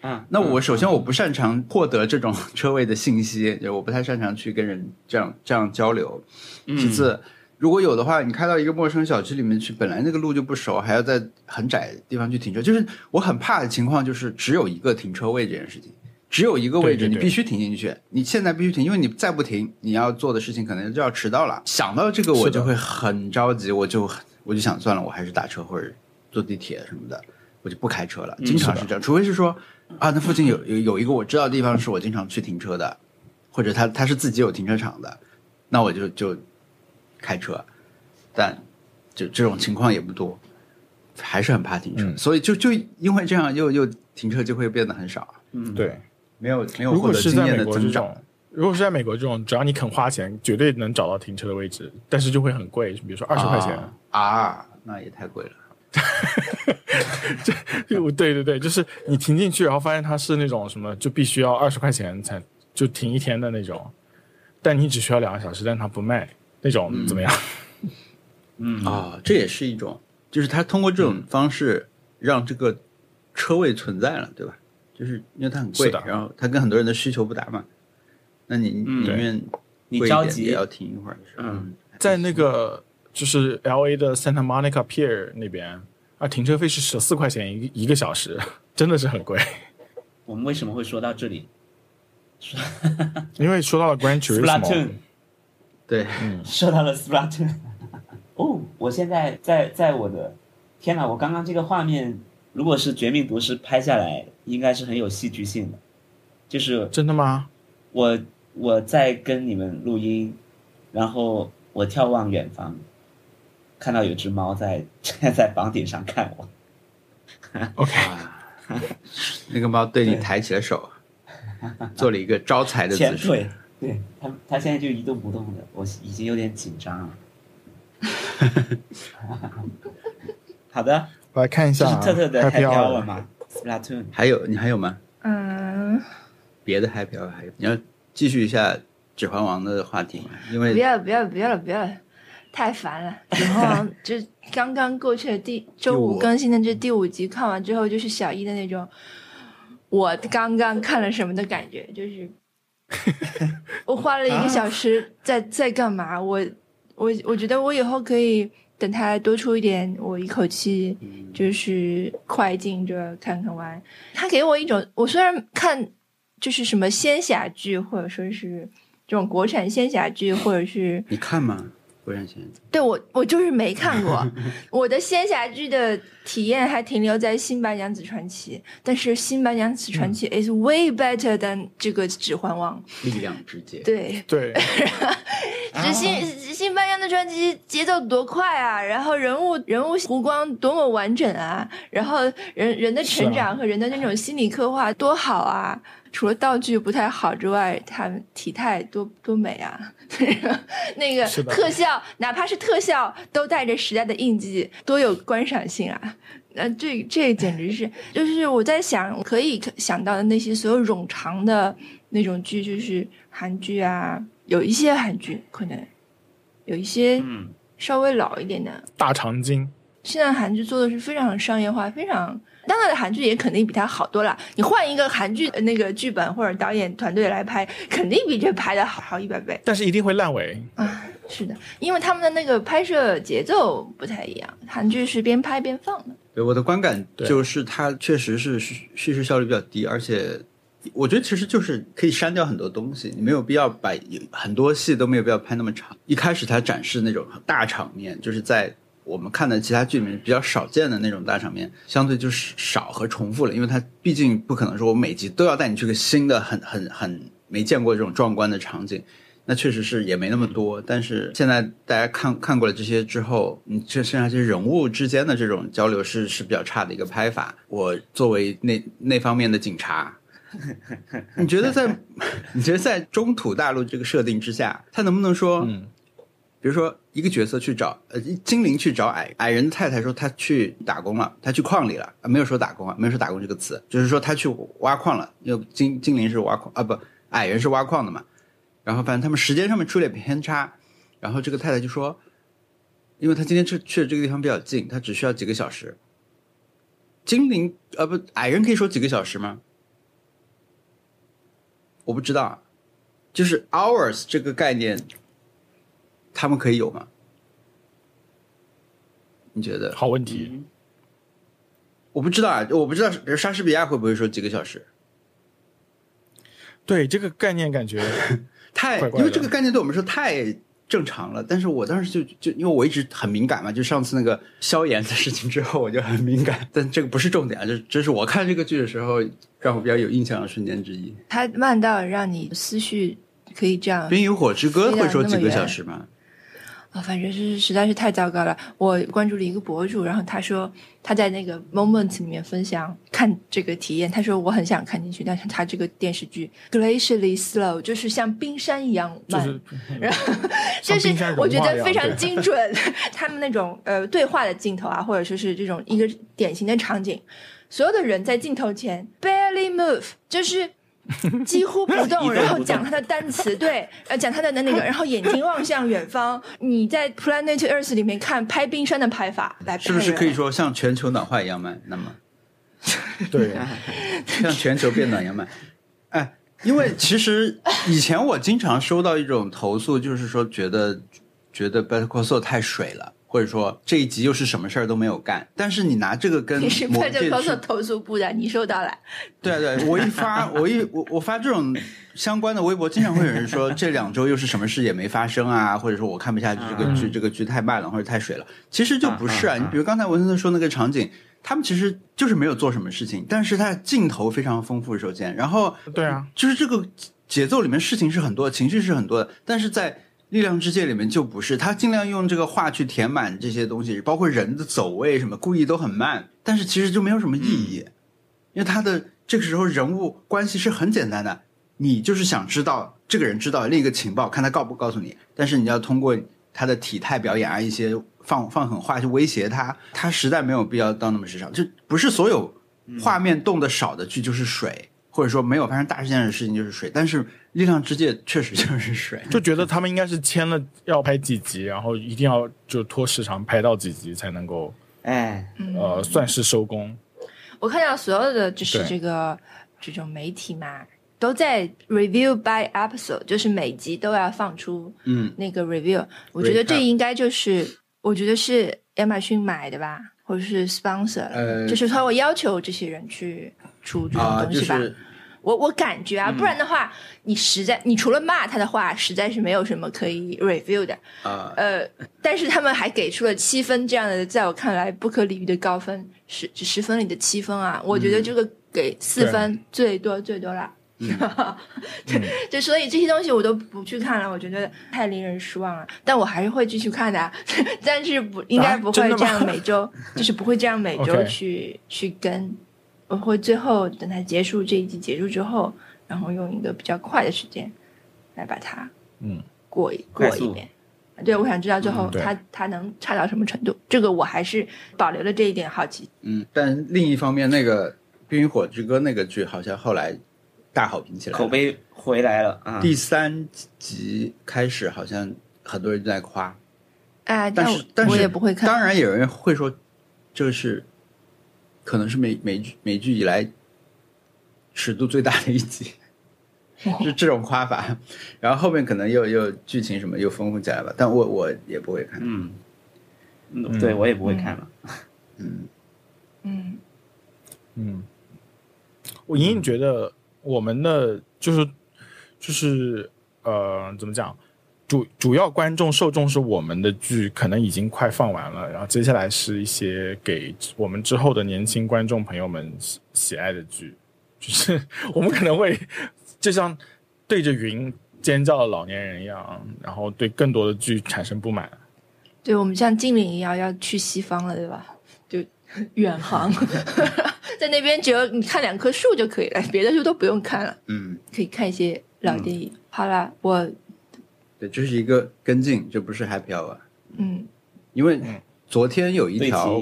嗯，那我首先我不擅长获得这种 车位的信息，就我不太擅长去跟人这样这样交流。其次，如果有的话，你开到一个陌生小区里面去，本来那个路就不熟，还要在很窄的地方去停车，就是我很怕的情况就是只有一个停车位这件事情，只有一个位置，你必须停进去，你现在必须停，因为你再不停，你要做的事情可能就要迟到了。想到这个我就会很着急，我就我就想算了，我还是打车或者坐地铁什么的，我就不开车了。经常是这样，除非是说啊，那附近有有有一个我知道的地方是我经常去停车的，或者他他是自己有停车场的，那我就就开车，但就这种情况也不多，还是很怕停车，嗯所以就就因为这样又又停车就会变得很少，嗯，对，没有没有如获得经验果是在美的增长。国这种，如果是在美国这种，只要你肯花钱，绝对能找到停车的位置，但是就会很贵，比如说二十块钱。啊啊，那也太贵了。就对对对，就是你停进去，然后发现它是那种什么，就必须要二十块钱才就停一天的那种，但你只需要两个小时，但它不卖那种，怎么样？嗯。啊、这也是一种，就是它通过这种方式让这个车位存在了，对吧？就是因为它很贵的，然后它跟很多人的需求不搭嘛，那你嗯。宁愿你着贵一点也要停一会儿。嗯，在那个就是 L A 的 Santa Monica Pier 那边啊，停车费是十四块钱一一个小时，真的是很贵。我们为什么会说到这里因为说到了 Gran Turismo，？Splatoon，对，说到了 Splatoon。哦，我现在在在我的天哪！我刚刚这个画面，如果是《绝命毒师》拍下来，应该是很有戏剧性的。就是真的吗？我我在跟你们录音，然后我眺望远方，看到有只猫在站 在房顶上看我。OK，那个猫对你抬起了手，做了一个招财的姿势。对它它现在就一动不动的，我已经有点紧张了。好的，我来看一这是下啊特特的 Happy Happy Hour Hour。吗？Splatoon，还有你还有吗？嗯，别的 happy hour 还有？你要继续一下《指环王》的话题吗？因为不要了不要了不要了不要了，太烦了。然后就刚刚过去的第 周五五更新的这第五集看完之后，就是小一的那种，我刚刚看了什么的感觉，就是 我花了一个小时在在干嘛？我我我觉得我以后可以等他多出一点，我一口气就是快进着看看完。他给我一种，我虽然看就是什么仙侠剧，或者说是这种国产仙侠剧，或者是你看吗？国产仙对我，我就是没看过。我的仙侠剧的体验还停留在《新白娘子传奇》，但是《新白娘子传奇》is way better than 这个《指环王》。力量之戒。对，对，这新新白娘子传奇节奏多快啊！然后人物人物弧光多么完整啊！然后人人的成长和人的那种心理刻画多好啊！除了道具不太好之外，他们体态多多美啊！那个特效，哪怕是特效，都带着时代的印记，多有观赏性啊！那这这简直是，就是我在想，可以想到的那些所有冗长的那种剧，就是韩剧啊，有一些韩剧可能有一些嗯，稍微老一点的，大长今。现在韩剧做的是非常商业化，非常。当然，韩剧也肯定比它好多了。你换一个韩剧的那个剧本或者导演团队来拍，肯定比这拍的好好一百倍但是一定会烂尾。啊！是的，因为他们的那个拍摄节奏不太一样，韩剧是边拍边放的。对我的观感对就是它确实是叙叙事效率比较低，而且我觉得其实就是可以删掉很多东西，你没有必要把很多戏都没有必要拍那么长。一开始它展示那种大场面，就是在我们看的其他剧里面比较少见的那种大场面，相对就是少和重复了，因为它毕竟不可能说我每集都要带你去个新的很很很没见过这种壮观的场景。那确实是也没那么多，但是现在大家看看过了这些之后，你这剩下这些人物之间的这种交流是是比较差的一个拍法。我作为那那方面的警察，你觉得在 你觉得在中土大陆这个设定之下，他能不能说，嗯比如说一个角色去找呃精灵去找矮矮人的太太说他去打工了，他去矿里了，啊没有说打工啊，没有说打工这个词，就是说他去挖矿了，因为精精灵是挖矿啊不矮人是挖矿的嘛，然后反正他们时间上面出了点偏差，然后这个太太就说，因为他今天去去的这个地方比较近，他只需要几个小时。精灵呃不矮人可以说几个小时吗？我不知道，就是 hours 这个概念，他们可以有吗？你觉得？好问题。嗯我不知道啊，我不知道，比如莎士比亚会不会说几个小时？对这个概念感觉 太，因为这个概念对我们说太正常了。但是我当时就就因为我一直很敏感嘛，就上次那个萧炎的事情之后，我就很敏感。但这个不是重点啊，这这是我看这个剧的时候让我比较有印象的瞬间之一。它慢到让你思绪可以这样《冰与火之歌》会说几个小时吗？啊、反正是实在是太糟糕了。我关注了一个博主，然后他说他在那个 Moment 里面分享看这个体验，他说我很想看进去，但是他这个电视剧 glacially slow，就是像冰山一样慢，就是然后就是我觉得非常精准，他们那种呃对话的镜头啊，或者说是这种一个典型的场景，所有的人在镜头前 barely move，就是。几乎不动，然后讲他的单词，对，呃，讲他的那个，然后眼睛望向远方。你在 Planet Earth 里面看拍冰山的拍法来拍是不是可以说像全球暖化一样慢？那么对，像全球变暖一样慢？哎，因为其实以前我经常收到一种投诉，就是说觉得觉得 Better Call Saul 太水了，或者说这一集又是什么事儿都没有干。但是你拿这个跟你是魔戒去高速投诉部的，你收到了。对啊对，我一发，我一我我发这种相关的微博，经常会有人说这两周又是什么事也没发生啊，或者说我看不下去这个剧，这个剧太慢了或者太水了。其实就不是啊，你比如刚才文森特说那个场景，他们其实就是没有做什么事情，但是它的镜头非常丰富，首先，然后对啊，就是这个节奏里面事情是很多的，情绪是很多的，但是在力量之界里面就不是，他尽量用这个话去填满这些东西，包括人的走位什么，故意都很慢，但是其实就没有什么意义，因为他的这个时候人物关系是很简单的，你就是想知道这个人知道另一个情报，看他告不告诉你，但是你要通过他的体态表演啊，一些放 放狠话去威胁他，他实在没有必要到那么时尚，就不是所有画面动的少的剧就是水，或者说没有发生大事件的事情就是水，但是《力量之界》确实就是水，就觉得他们应该是签了要拍几集，然后一定要就拖时长拍到几集才能够哎，呃算是收工。我看到所有的就是这个这种媒体嘛，都在 review by episode，就是每集都要放出嗯，那个 review。我觉得这应该就是，我觉得是亚马逊买的吧，或者是 sponsor，、呃就是他会要求这些人去出这种啊，东西吧。就是我我感觉啊，不然的话，你实在你除了骂他的话，实在是没有什么可以 review 的。啊，呃，但是他们还给出了七分这样的，在我看来不可理喻的高分，十十分里的七分啊，我觉得这个给四分最多最多了。对，就所以这些东西我都不去看了，我觉得太令人失望了。但我还是会继续看的啊，但是不应该不会这样每周，就是不会这样每周 去去跟。我会最后等它结束这一季结束之后，然后用一个比较快的时间来把它嗯，过一过一遍。对，我想知道最后嗯对它它能差到什么程度，这个我还是保留了这一点好奇。嗯，但另一方面，那个《冰与火之歌》那个剧好像后来大好评起来，口碑回来了啊！第三集开始好像很多人都在夸，哎，但是但是我也不会看。当然有人会说，这个是可能是美美剧美剧以来尺度最大的一集，是这种夸法。然后后面可能又又剧情什么又丰富起来吧，但我我也不会看。嗯，嗯，对我也不会看了。嗯，嗯，嗯，我隐隐觉得我们的就是就是呃，怎么讲？主主要观众受众是我们的剧，可能已经快放完了，然后接下来是一些给我们之后的年轻观众朋友们喜喜爱的剧，就是我们可能会就像对着云尖叫的老年人一样，然后对更多的剧产生不满。对我们像精灵一样要去西方了，对吧？就远航，在那边只要你看两棵树就可以了，别的树都不用看了，嗯，可以看一些老电影。好了，我对，这是一个跟进，这不是 Happy Hour，嗯。因为嗯昨天有一条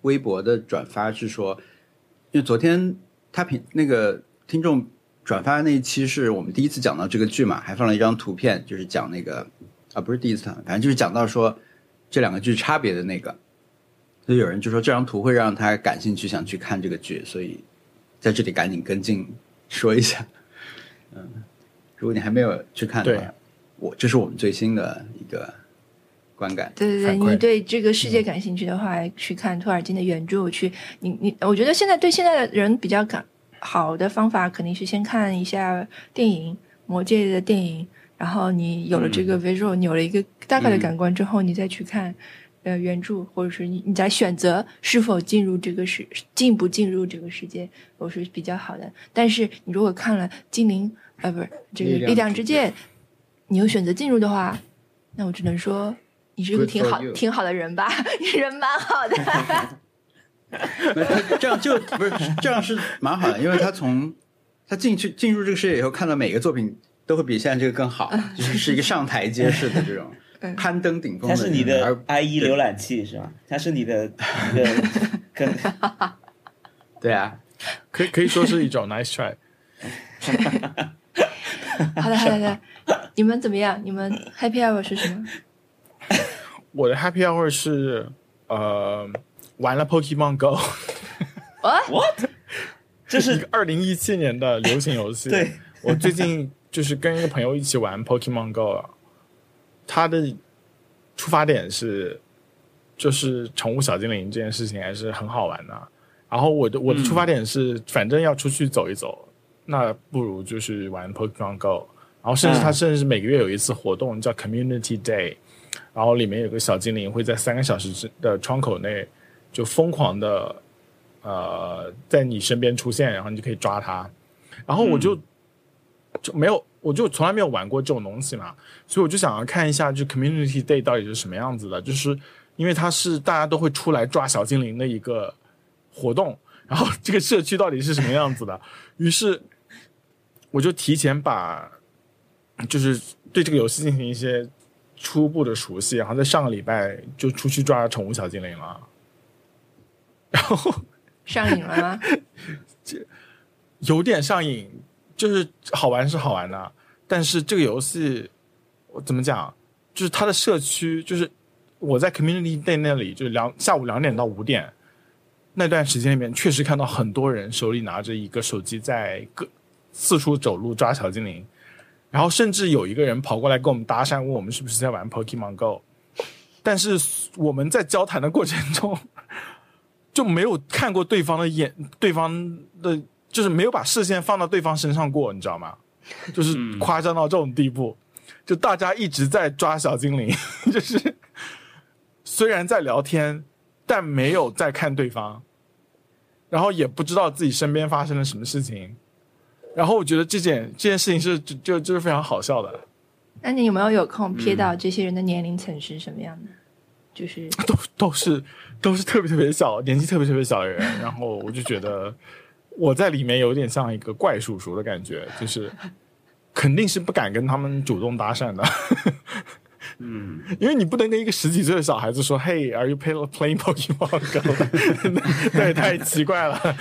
微博的转发是说，因为昨天他评那个听众转发的那一期是我们第一次讲到这个剧嘛，还放了一张图片，就是讲那个啊不是第一次，反正就是讲到说这两个剧差别的那个，所以有人就说这张图会让他感兴趣，想去看这个剧，所以在这里赶紧跟进说一下，嗯，如果你还没有去看的对。话，我这是我们最新的一个观感，对对对，你对这个世界感兴趣的话，去看托尔金的原著，去你你，我觉得现在对现在的人比较感好的方法，肯定是先看一下电影《魔戒》的电影，然后你有了这个 visual，、你有了一个大概的感官之后，你再去看呃原著，或者是你你再选择是否进入这个世进不进入这个世界，我是比较好的。但是你如果看了《精灵》呃不是这个力《量之戒量之戒》，你又选择进入的话，那我只能说你是个挺好挺好的人吧，你 人蛮好的。这样就不是这样是蛮好的，因为他从他进去进入这个世界以后，看到每个作品都会比现在这个更好，就是是一个上台阶式的这种嗯攀登顶峰。它是你的 IE 浏览器是吧？它是你的一个跟对啊，可以可以说是一种 nice try。好的好的好的，你们怎么样？你们 happy hour 是什么？我的 happy hour 是呃玩了 Pokemon Go，啊，what？这是一个二零一七年的流行游戏。对，我最近就是跟一个朋友一起玩 Pokemon Go，啊它的出发点是就是宠物小精灵这件事情还是很好玩的。然后我的我的出发点是，反正要出去走一走，那不如就是玩 Pokemon Go。然后甚至它嗯甚至是每个月有一次活动叫 Community Day，然后里面有个小精灵会在三个小时之的窗口内就疯狂的呃在你身边出现，然后你就可以抓它。然后我就、就没有，我就从来没有玩过这种东西嘛，所以我就想要看一下，就 Community Day 到底是什么样子的，就是因为它是大家都会出来抓小精灵的一个活动，然后这个社区到底是什么样子的，于是我就提前把就是对这个游戏进行一些初步的熟悉，然后在上个礼拜就出去抓宠物小精灵了，然后。上瘾了吗？有点上瘾，就是好玩是好玩的，但是这个游戏我怎么讲？就是它的社区，就是我在 Community Day 那里，就是两下午两点到五点那段时间里面，确实看到很多人手里拿着一个手机在各四处走路抓小精灵，然后甚至有一个人跑过来跟我们搭讪，问我们是不是在玩 Pokemon Go，但是我们在交谈的过程中。就没有看过对方的眼，对方的就是没有把视线放到对方身上过，你知道吗？就是夸张到这种地步，就大家一直在抓小精灵，就是虽然在聊天，但没有在看对方，然后也不知道自己身边发生了什么事情，然后我觉得这件这件事情是就就就是非常好笑的，那你有没有有空瞥到这些人的年龄层是什么样的？就是 都都是都是特别特别小，年纪特别特别小的人，然后我就觉得我在里面有点像一个怪叔叔的感觉，就是 肯定是不敢跟他们主动搭讪的，嗯，因为你不能跟一个十几岁的小孩子说，Hey, are you play playing Pokemon Go？对，太奇怪了。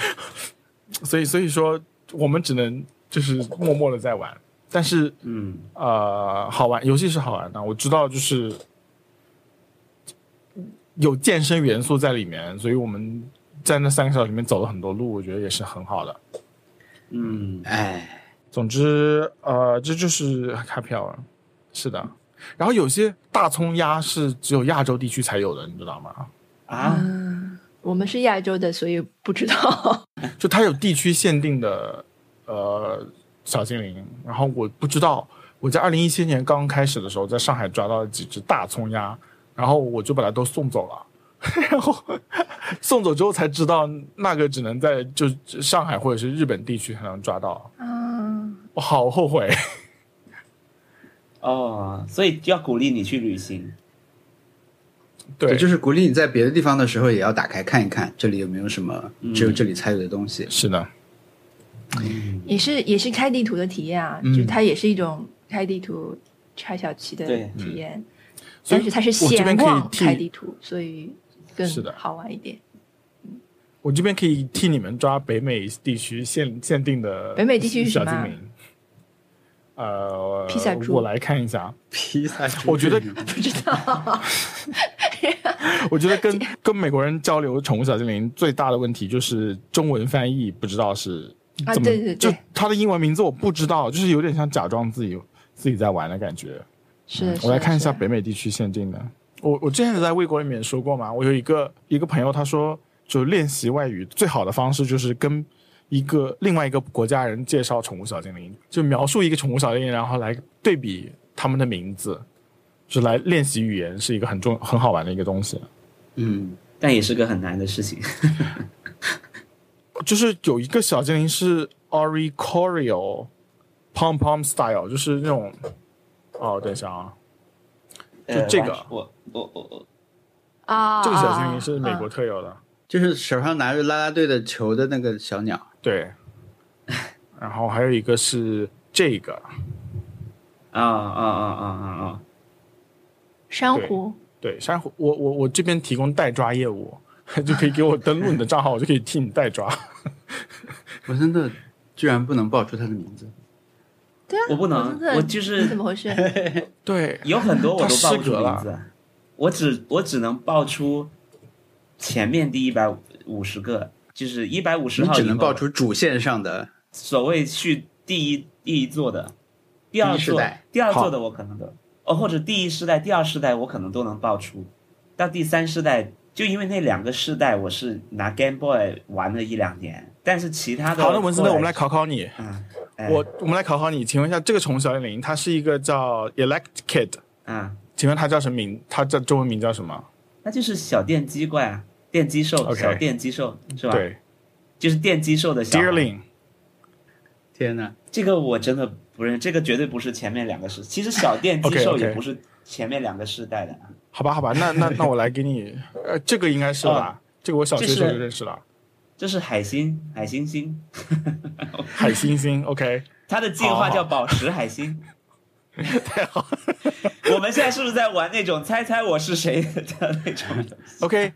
所以所以说，我们只能就是默默的在玩，但是嗯，呃，好玩，游戏是好玩的。我知道，就是有健身元素在里面，所以我们在那三个小时里面走了很多路，我觉得也是很好的。嗯，哎，总之，呃，这就是开票了，是的。然后有些大葱鸭是只有亚洲地区才有的，你知道吗？啊，嗯，我们是亚洲的，所以不知道。就它有地区限定的呃小精灵，然后我不知道，我在二零一七年刚开始的时候，在上海抓到了几只大葱鸭，然后我就把它都送走了，然后 送走之后才知道那个只能在就上海或者是日本地区才能抓到，嗯，我好后悔。哦，所以要鼓励你去旅行。对，就是鼓励你在别的地方的时候也要打开看一看，这里有没有什么只有这里才有的东西。是的，也是也是开地图的体验啊，嗯。就它也是一种开地图拆小旗的体验，所以但是它是我这边可以显望替开地图，所以更好玩一点。我这边可以替你们抓北美地区限限定的北美地区是什么啊小精灵。呃，披萨猪我来看一下。披萨猪我觉得不知道，我觉得跟 跟美国人交流宠物小精灵最大的问题就是中文翻译不知道是啊怎么，对对对就它的英文名字我不知道，就是有点像假装自己自己在玩的感觉。是我来看一下北美地区限定的。我我之前在微博里面说过嘛，我有一个一个朋友，他说，就练习外语最好的方式就是跟一个另外一个国家人介绍宠物小精灵，就描述一个宠物小精灵，然后来对比他们的名字，就来练习语言，是一个很重很好玩的一个东西。嗯，但也是个很难的事情。就是有一个小精灵是 Oricorio Pom Pom Style，就是那种，哦，等一下啊，就呃这个我我我我啊，这个小啊精灵是美国啊特有的。就是手上拿着啦啦队的球的那个小鸟，对，然后还有一个是这个，啊啊啊啊啊啊！珊瑚对，珊瑚，我我我这边提供代抓业务，就可以给我登录你的账号，我就可以替你代抓。我真的居然不能报出他的名字。对啊，我不能我就是怎么回事？对，有很多我都报不出名字，我只我只能报出前面第一百五十个，就是一百五十号只能报出主线上的所谓去第一第一座的，第二座第二座的我可能都哦，或者第一世代、第二世代我可能都能爆出，到第三世代就因为那两个世代我是拿 Game Boy 玩了一两年，但是其他的好的，文森特，我们来考考你。嗯，哎我我们来考考你，请问一下，这个宠物小精灵它是一个叫 Elect Kid，嗯，请问它叫什么名？它叫中文名叫什么？那就是小电击怪啊，电击兽小电击兽是吧？，对就是电击兽的小孩。，Deerling。天呐，这个我真的不是，这个绝对不是前面两个世，其实小电击 OK，OK 兽也不是前面两个世代的。好吧，好吧，那那那我来给你，呃，这个应该是吧？这个我小学时候就认识了，这是海星，海星星，海星星，OK，它的进化叫宝石海星。太好我们现在是不是在玩那种猜猜我是谁的那种？，OK，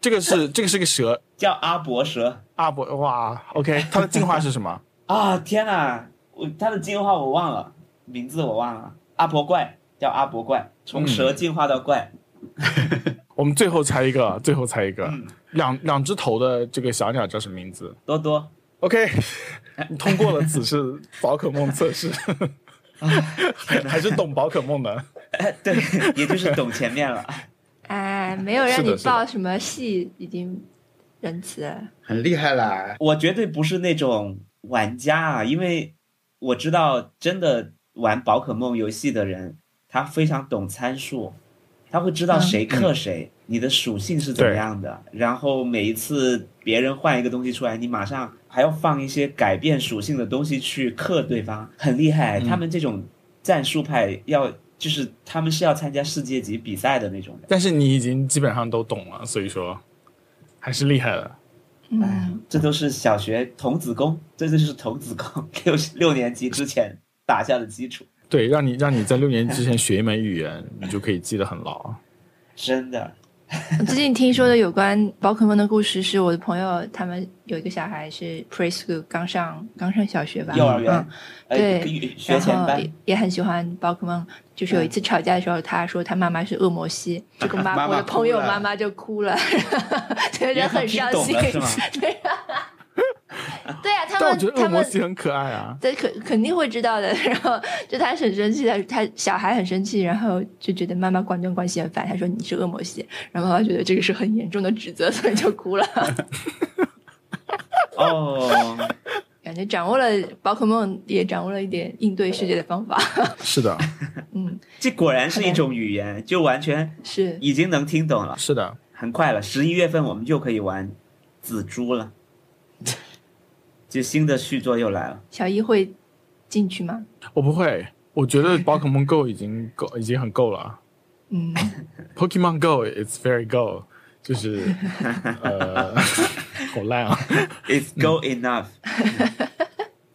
这个是这个是个蛇，叫阿伯蛇阿伯，哇，OK，它的进化是什么？啊！天哪，我它的进化我忘了，名字我忘了。阿伯怪叫阿伯怪，从蛇进化到怪。我们最后猜一个，最后猜一个，嗯两两只头的这个小鸟叫什么名字多多，？OK，你通过了此次宝可梦测试，还是懂宝可梦的。哎，对，也就是懂前面了。哎，没有让你报什么戏，已经仁慈了。很厉害啦！我绝对不是那种玩家啊，因为我知道真的玩宝可梦游戏的人，他非常懂参数，他会知道谁克谁，你的属性是怎么样的，然后每一次别人换一个东西出来，你马上还要放一些改变属性的东西去克对方，很厉害。他们这种战术派要就是他们是要参加世界级比赛的那种人。但是你已经基本上都懂了，所以说还是厉害的。嗯，这都是小学童子功，这就是童子功，六六年级之前打下的基础，对，让你让你在六年之前学一门语言，你就可以记得很牢。真的。我最近听说的有关宝可梦的故事，是我的朋友他们有一个小孩是 preschool 刚上刚上小学吧，幼儿园对学前班也，也很喜欢宝可梦。就是有一次吵架的时候，他说他妈妈是恶魔系，这个妈 妈妈我的朋友妈妈就哭了，觉得很伤心。对啊，对啊，他但我觉得他们很可爱啊。对肯肯定会知道的。然后就他很生气，他他小孩很生气，然后就觉得妈妈管东管西很烦。他说你是恶魔系，然后妈妈觉得这个是很严重的指责，所以就哭了。哦，感觉掌握了宝可梦，也掌握了一点应对世界的方法。是的，嗯，这果然是一种语言，就完全是。已经能听懂了，是的，很快了，十一月份我们就可以玩紫珠了，就新的续作又来了。小一会进去吗？我不会，我觉得宝可梦 Go 已经够，已经很够了。嗯，Pokemon Go it's very go，就是 呃，好烂啊。It's go enough，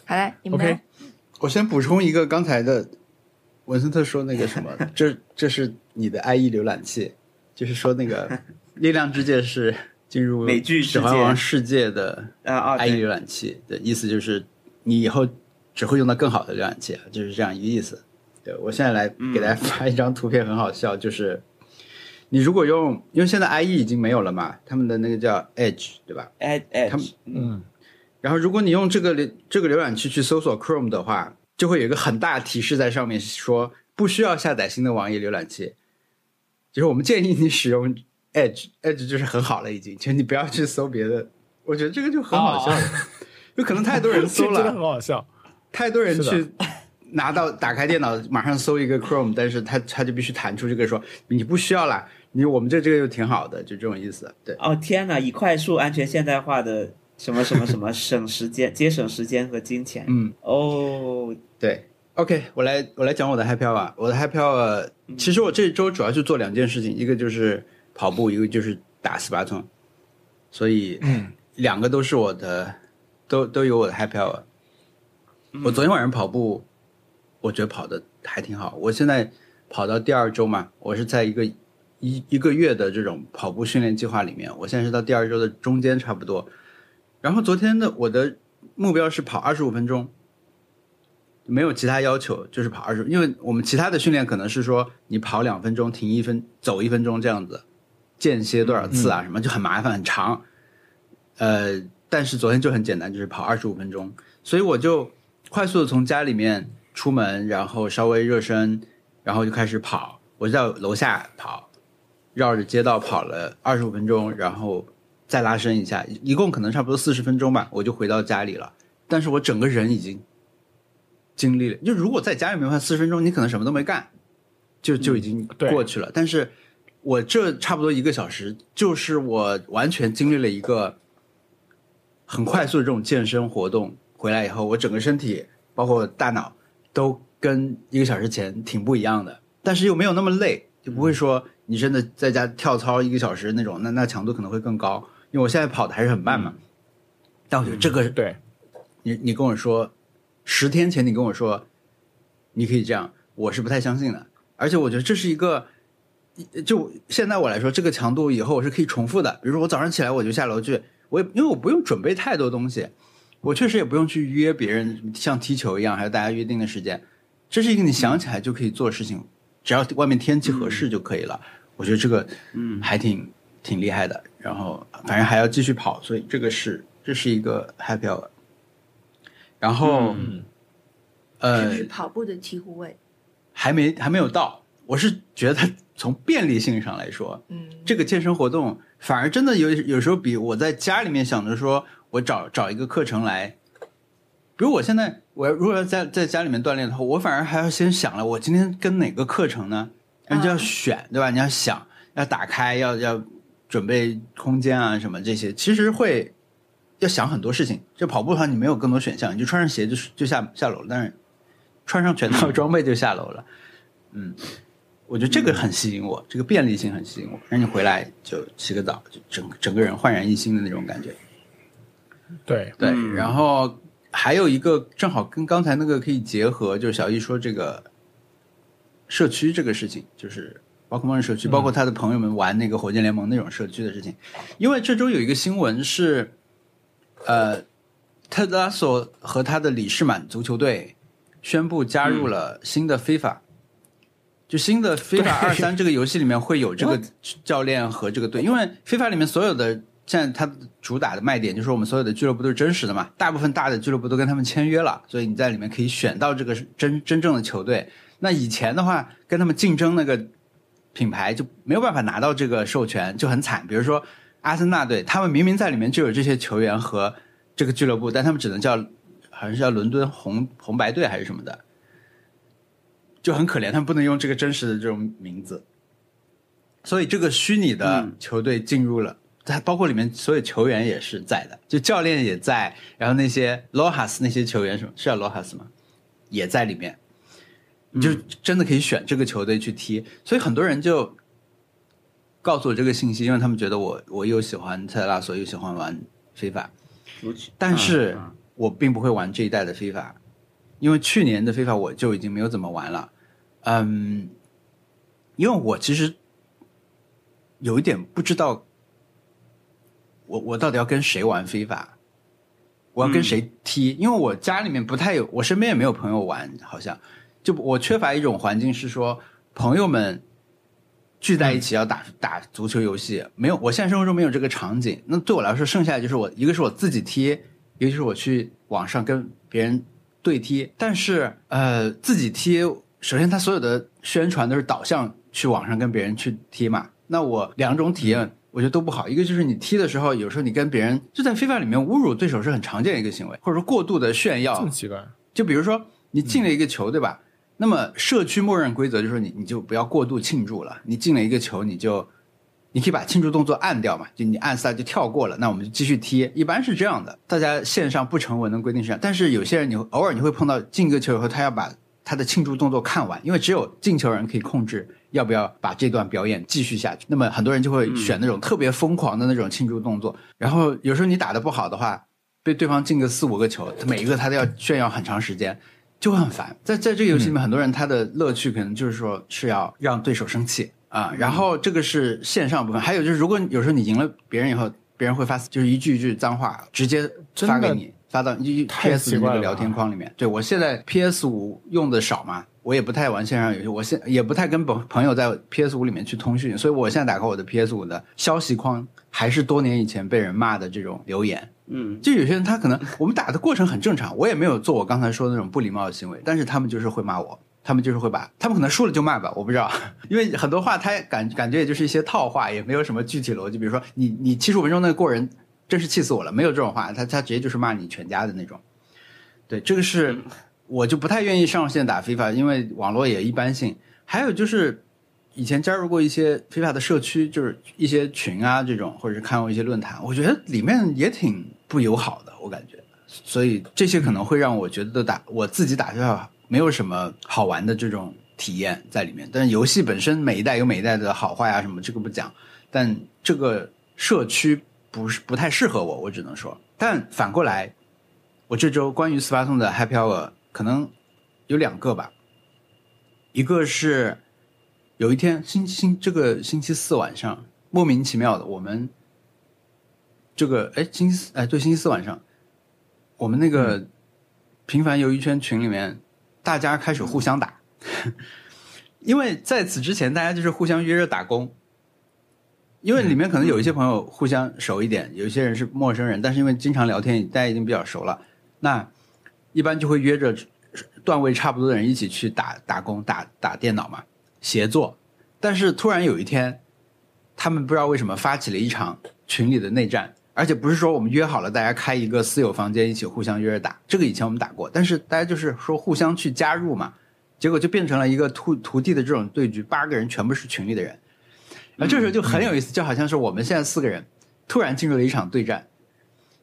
好嘞，你们 OK，我先补充一个刚才的文森特说那个什么，这这是你的 IE 浏览器，就是说那个 《力量之界》是进入美剧指环王世界的，IE 浏览器的意思就是你以后只会用到更好的浏览器，就是这样一个意思。对我现在来给大家发一张图片，很好笑，就是你如果用，因为现在 IE 已经没有了嘛，他们的那个叫 Edge，对吧？Edge 他们嗯，然后如果你用这个浏这个浏览器去搜索 Chrome 的话，就会有一个很大的提示在上面说不需要下载新的网页浏览器，就是我们建议你使用 Edge，Edge 就是很好了已经，就是你不要去搜别的。我觉得这个就很好笑，有可能太多人搜了 真的很，好笑。太多人去拿到打开电脑马上搜一个 Chrome，但是他他就必须弹出这个说你不需要啦，你我们这这个就挺好的，就这种意思。对，哦天哪，以快速、安全、现代化的什么什么什么省时间、节省时间和金钱。嗯。哦，对，OK，我来我来讲我的 Happy Hour。我的 Happy Hour，其实我这周主要就做两件事情，一个就是跑步，一个就是打斯巴通，所以嗯，两个都是我的，都都有我的 Happy Hour。我昨天晚上跑步，我觉得跑的还挺好。我现在跑到第二周嘛，我是在一个一一个月的这种跑步训练计划里面，我现在是到第二周的中间差不多。然后昨天的我的目标是跑二十五分钟，没有其他要求，就是跑二十。因为我们其他的训练可能是说你跑两分钟，停一分，走一分钟这样子，间歇多少次啊，什么就很麻烦很长。呃，但是昨天就很简单，就是跑二十五分钟，所以我就快速的从家里面出门，然后稍微热身，然后就开始跑。我就在楼下跑，绕着街道跑了二十五分钟，然后再拉伸一下，一共可能差不多四十分钟吧，我就回到家里了。但是我整个人已经经历了，就如果在家里面的话，四十分钟你可能什么都没干，就就已经过去了。但是我这差不多一个小时，就是我完全经历了一个很快速的这种健身活动。回来以后，我整个身体包括大脑都跟一个小时前挺不一样的，但是又没有那么累，就不会说你真的在家跳操一个小时那种，那那强度可能会更高。因为我现在跑的还是很慢嘛，但我觉得这个对，你你跟我说，十天前你跟我说你可以这样，我是不太相信的。而且我觉得这是一个，就现在我来说，这个强度以后我是可以重复的。比如说我早上起来我就下楼去，我也因为我不用准备太多东西，我确实也不用去约别人，像踢球一样，还有大家约定的时间。这是一个你想起来就可以做的事情，只要外面天气合适就可以了。我觉得这个嗯还挺挺厉害的。然后反正还要继续跑，所以这个是这是一个 happy hour。然后、嗯呃就是跑步的醍醐味。还没还没有到，我是觉得它从便利性上来说，嗯，这个健身活动反而真的有有时候比我在家里面想着说我找找一个课程来，比如我现在我如果要在在家里面锻炼的话，我反而还要先想了，我今天跟哪个课程呢？然后就要选，对吧？你要想，要打开，要要准备空间啊什么这些，其实会要想很多事情。就跑步的话，你没有更多选项，你就穿上鞋就就下下楼了，但是穿上全套 装备就下楼了。嗯，我觉得这个很吸引我，这个便利性很吸引我。让你回来就洗个澡，就整整个人焕然一新的那种感觉。对，对，嗯然后还有一个正好跟刚才那个可以结合，就是小易说这个社区这个事情，就是宝可梦社区，包括他的朋友们玩那个火箭联盟那种社区的事情。因为这周有一个新闻是，呃，特拉索和他的里士满足球队宣布加入了新的 FIFA。就新的 FIFA 二三这个游戏里面会有这个教练和这个队，因为 FIFA 里面所有的现在它主打的卖点就是我们所有的俱乐部都是真实的嘛，大部分大的俱乐部都跟他们签约了，所以你在里面可以选到这个真真正的球队。那以前的话，跟他们竞争那个品牌就没有办法拿到这个授权，就很惨。比如说阿森纳队，他们明明在里面就有这些球员和这个俱乐部，但他们只能叫好像是叫伦敦红红白队还是什么的，就很可怜，他们不能用这个真实的这种名字。所以这个虚拟的嗯球队进入了，它包括里面所有球员也是在的，就教练也在，然后那些 Lohas 那些球员什么是叫 Lohas 吗？也在里面，你就真的可以选这个球队去踢。所以很多人就告诉我这个信息，因为他们觉得我我又喜欢特拉索，又喜欢玩非法，但是嗯我并不会玩这一代的非法，因为去年的非法我就已经没有怎么玩了。嗯，因为我其实有一点不知道，我我到底要跟谁玩非法，我要跟谁踢？因为我家里面不太有，我身边也没有朋友玩，好像。就我缺乏一种环境，是说朋友们聚在一起要打、打足球游戏，没有，我现实生活中没有这个场景。那对我来说，剩下的就是我一个是我自己踢，一个就是我去网上跟别人对踢。但是呃，自己踢，首先他所有的宣传都是导向去网上跟别人去踢嘛。那我两种体验，我觉得都不好。一个就是你踢的时候，有时候你跟别人就在非法里面侮辱对手是很常见的一个行为，或者说过度的炫耀这么。奇怪？就比如说你进了一个球，对吧？那么社区默认规则就是你你就不要过度庆祝了。你进了一个球，你就你可以把庆祝动作按掉嘛，就你按下就跳过了，那我们就继续踢。一般是这样的，大家线上不成文的规定是这样。但是有些人你偶尔你会碰到进个球以后，他要把他的庆祝动作看完，因为只有进球人可以控制要不要把这段表演继续下去。那么很多人就会选那种特别疯狂的那种庆祝动作，然后有时候你打的不好的话，被对方进个四五个球，每一个他都要炫耀很长时间，就会很烦。在在这个游戏里面，很多人他的乐趣可能就是说是要让对手生气啊。然后这个是线上部分，还有就是如果有时候你赢了别人以后，别人会发就是一句一句脏话直接发给你，发到你太 PS 那个聊天框里面。对我现在 PS 五用的少嘛，我也不太玩线上游戏，我现也不太跟朋朋友在 PS 五里面去通讯，所以我现在打开我的 PS 五的消息框，还是多年以前被人骂的这种留言。嗯，就有些人他可能我们打的过程很正常，我也没有做我刚才说的那种不礼貌的行为，但是他们就是会骂我，他们就是会把他们可能输了就骂吧，我不知道，因为很多话他感感觉也就是一些套话，也没有什么具体逻辑，比如说你你七十五分钟那个过人真是气死我了，没有这种话，他他直接就是骂你全家的那种。对，这个是我就不太愿意上线打 FIFA，因为网络也一般性。还有就是以前加入过一些 FIFA 的社区，就是一些群啊这种，或者是看过一些论坛，我觉得里面也挺不友好的，我感觉。所以这些可能会让我觉得打我自己打 FIFA 没有什么好玩的这种体验在里面。但是游戏本身每一代有每一代的好坏啊什么，这个不讲。但这个社区不是不太适合我，我只能说。但反过来，我这周关于斯巴通的 Happy Hour 可能有两个吧，一个是有一天星星这个星期四晚上莫名其妙的，我们这个哎星期四哎对星期四晚上，我们那个平凡游艺圈群里面，大家开始互相打，因为在此之前大家就是互相约着打工。因为里面可能有一些朋友互相熟一点，有一些人是陌生人，但是因为经常聊天，大家已经比较熟了，那一般就会约着段位差不多的人一起去打打工、打打电脑嘛，协作。但是突然有一天，他们不知道为什么发起了一场群里的内战，而且不是说我们约好了大家开一个私有房间一起互相约着打，这个以前我们打过，但是大家就是说互相去加入嘛，结果就变成了一个徒徒弟的这种对局，八个人全部是群里的人。那这时候就很有意思，就好像是我们现在四个人突然进入了一场对战。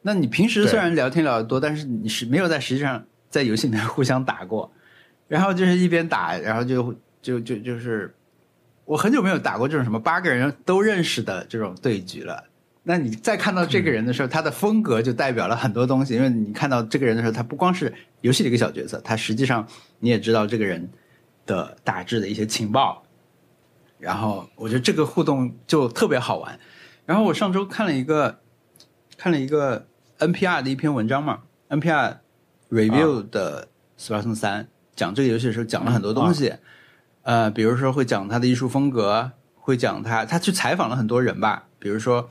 那你平时虽然聊天聊得多，但是你是没有在实际上在游戏里面互相打过。然后就是一边打，然后就就就就是，我很久没有打过这种什么八个人都认识的这种对局了。那你再看到这个人的时候，他的风格就代表了很多东西，因为你看到这个人的时候，他不光是游戏的一个小角色，他实际上你也知道这个人的大致的一些情报。然后我觉得这个互动就特别好玩。然后我上周看了一个看了一个 NPR 的一篇文章嘛，NPR review 的《斯巴通三》讲这个游戏的时候讲了很多东西，呃，比如说会讲他的艺术风格，会讲他他去采访了很多人吧，比如说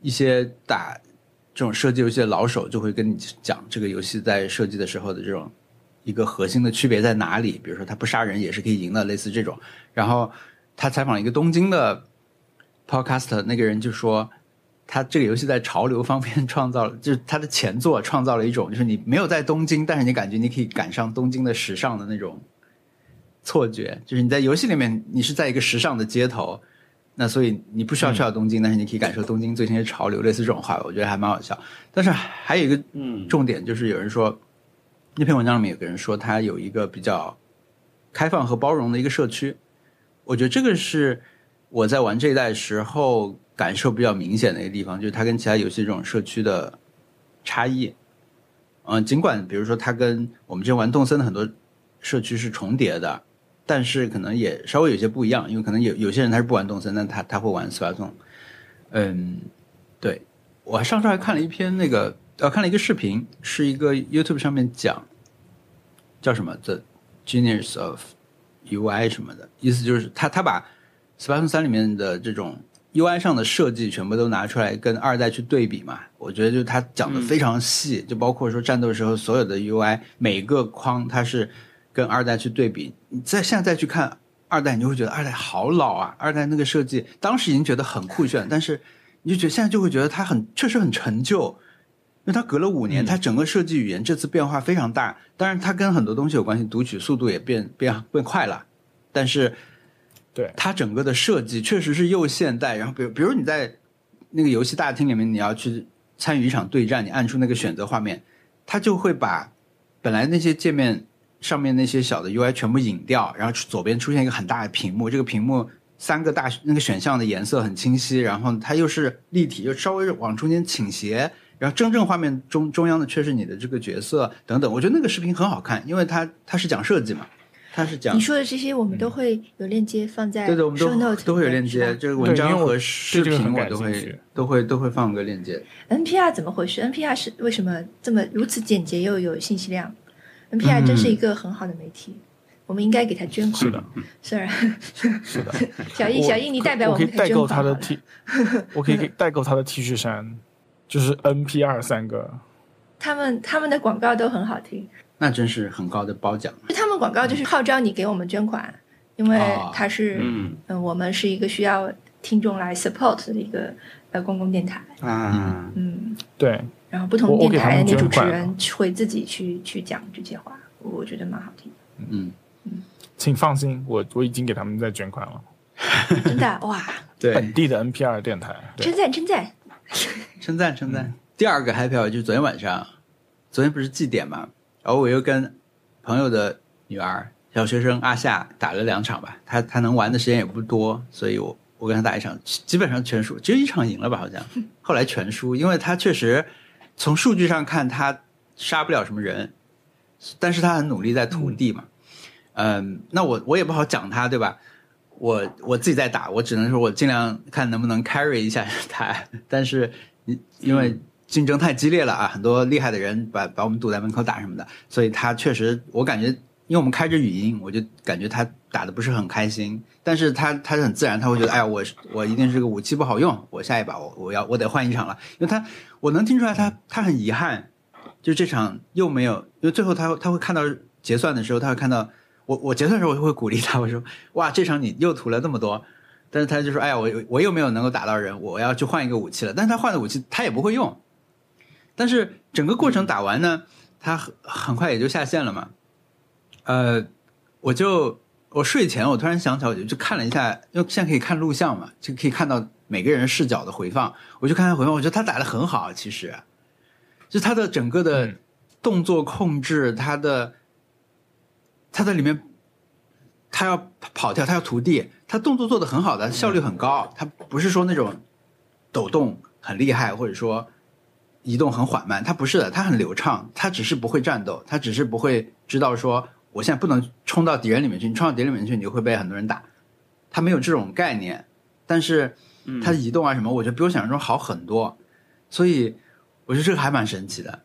一些打这种射击游戏的老手就会跟你讲这个游戏在设计的时候的这种一个核心的区别在哪里，比如说他不杀人也是可以赢的，类似这种。然后他采访了一个东京的 podcast，那个人就说，他这个游戏在潮流方面创造了，就是他的前作创造了一种，就是你没有在东京，但是你感觉你可以赶上东京的时尚的那种错觉，就是你在游戏里面你是在一个时尚的街头，那所以你不需要去到东京，但是你可以感受东京最新的潮流，类似这种话，我觉得还蛮好笑。但是还有一个嗯重点就是有人说，那篇文章里面有个人说他有一个比较开放和包容的一个社区，我觉得这个是我在玩这一代时候感受比较明显的一个地方，就是它跟其他游戏这种社区的差异。嗯，尽管比如说它跟我们之前玩动森的很多社区是重叠的，但是可能也稍微有些不一样，因为可能有有些人他是不玩动森，但他他会玩斯巴松。嗯，对我上周还看了一篇那个呃看了一个视频，是一个 YouTube 上面讲叫什么 The Genius of UI 什么的，意思就是他他把斯巴松三里面的这种 UI 上的设计全部都拿出来跟二代去对比嘛，我觉得就他讲的非常细，就包括说战斗时候所有的 UI 每个框它是跟二代去对比，你再现在再去看二代，你就会觉得二代好老啊，二代那个设计当时已经觉得很酷炫，但是你就觉得现在就会觉得它很确实很陈旧，因为它隔了五年，它整个设计语言这次变化非常大，当然它跟很多东西有关系，读取速度也变变变快了，但是。对。它整个的设计确实是又现代，然后比如比如你在那个游戏大厅里面，你要去参与一场对战，你按出那个选择画面，它就会把本来那些界面上面那些小的 UI 全部隐掉，然后左边出现一个很大的屏幕，这个屏幕三个大那个选项的颜色很清晰，然后它又是立体，又稍微往中间倾斜，然后真正画面中中央的却是你的这个角色等等，我觉得那个视频很好看，因为它它是讲设计嘛。他是讲你说的这些，我们都会有链接放在对对，我们都都会有链接，就是文章和视频我都会都会都会放个链接。NPR 怎么回事？NPR 是为什么这么如此简洁又有信息量？NPR 真是一个很好的媒体，我们应该给他捐款。是的，虽然是的。小易小易，你代表我可以代购他的 T，我可以给代购他的 T 恤衫，就是 NPR 三个。他们他们的广告都很好听，那真是很高的褒奖。他们广告就是号召你给我们捐款，因为哦它是嗯嗯，我们是一个需要听众来 support 的一个呃公共电台，啊，嗯，对，然后不同电台的那主持人会自己去去讲这些话，我觉得蛮好听的，嗯，请放心，我我已经给他们在捐款了。真的哇，对，本地的 NPR 电台，称赞称赞，称赞称赞。第二个 happy hour 就是昨天晚上，昨天不是祭典嘛，然后我又跟朋友的女儿小学生阿夏打了两场吧，她她能玩的时间也不多，所以我我跟她打一场，基本上全输，只有一场赢了吧好像，后来全输，因为她确实从数据上看他杀不了什么人，但是他很努力在涂地嘛，嗯，那我我也不好讲他对吧？我我自己在打，我只能说我尽量看能不能 carry 一下他，但是因因为竞争太激烈了啊，很多厉害的人把把我们堵在门口打什么的，所以他确实我感觉，因为我们开着语音，我就感觉他打的不是很开心，但是他他是很自然，他会觉得哎呀，我我一定是个武器不好用，我下一把我我要我得换一场了，因为他我能听出来他他很遗憾，就这场又没有，因为最后他他会看到结算的时候，他会看到。我我结算的时候我就会鼓励他，我说哇，这场你又涂了那么多，但是他就说哎呀，我我又没有能够打到人，我要去换一个武器了。但是他换的武器他也不会用，但是整个过程打完呢，他很很快也就下线了嘛。呃，我就我睡前我突然想起来，我就就看了一下，因为现在可以看录像嘛，就可以看到每个人视角的回放，我就看他回放，我觉得他打的很好，其实就他的整个的嗯动作控制，他的。他在里面，他要跑跳，他要涂地，他动作做的很好的，效率很高。他不是说那种抖动很厉害，或者说移动很缓慢，他不是的，他很流畅。他只是不会战斗，他只是不会知道说我现在不能冲到敌人里面去，你冲到敌人里面去，你就会被很多人打。他没有这种概念，但是他的移动啊什么，我觉得比我想象中好很多。所以我觉得这个还蛮神奇的，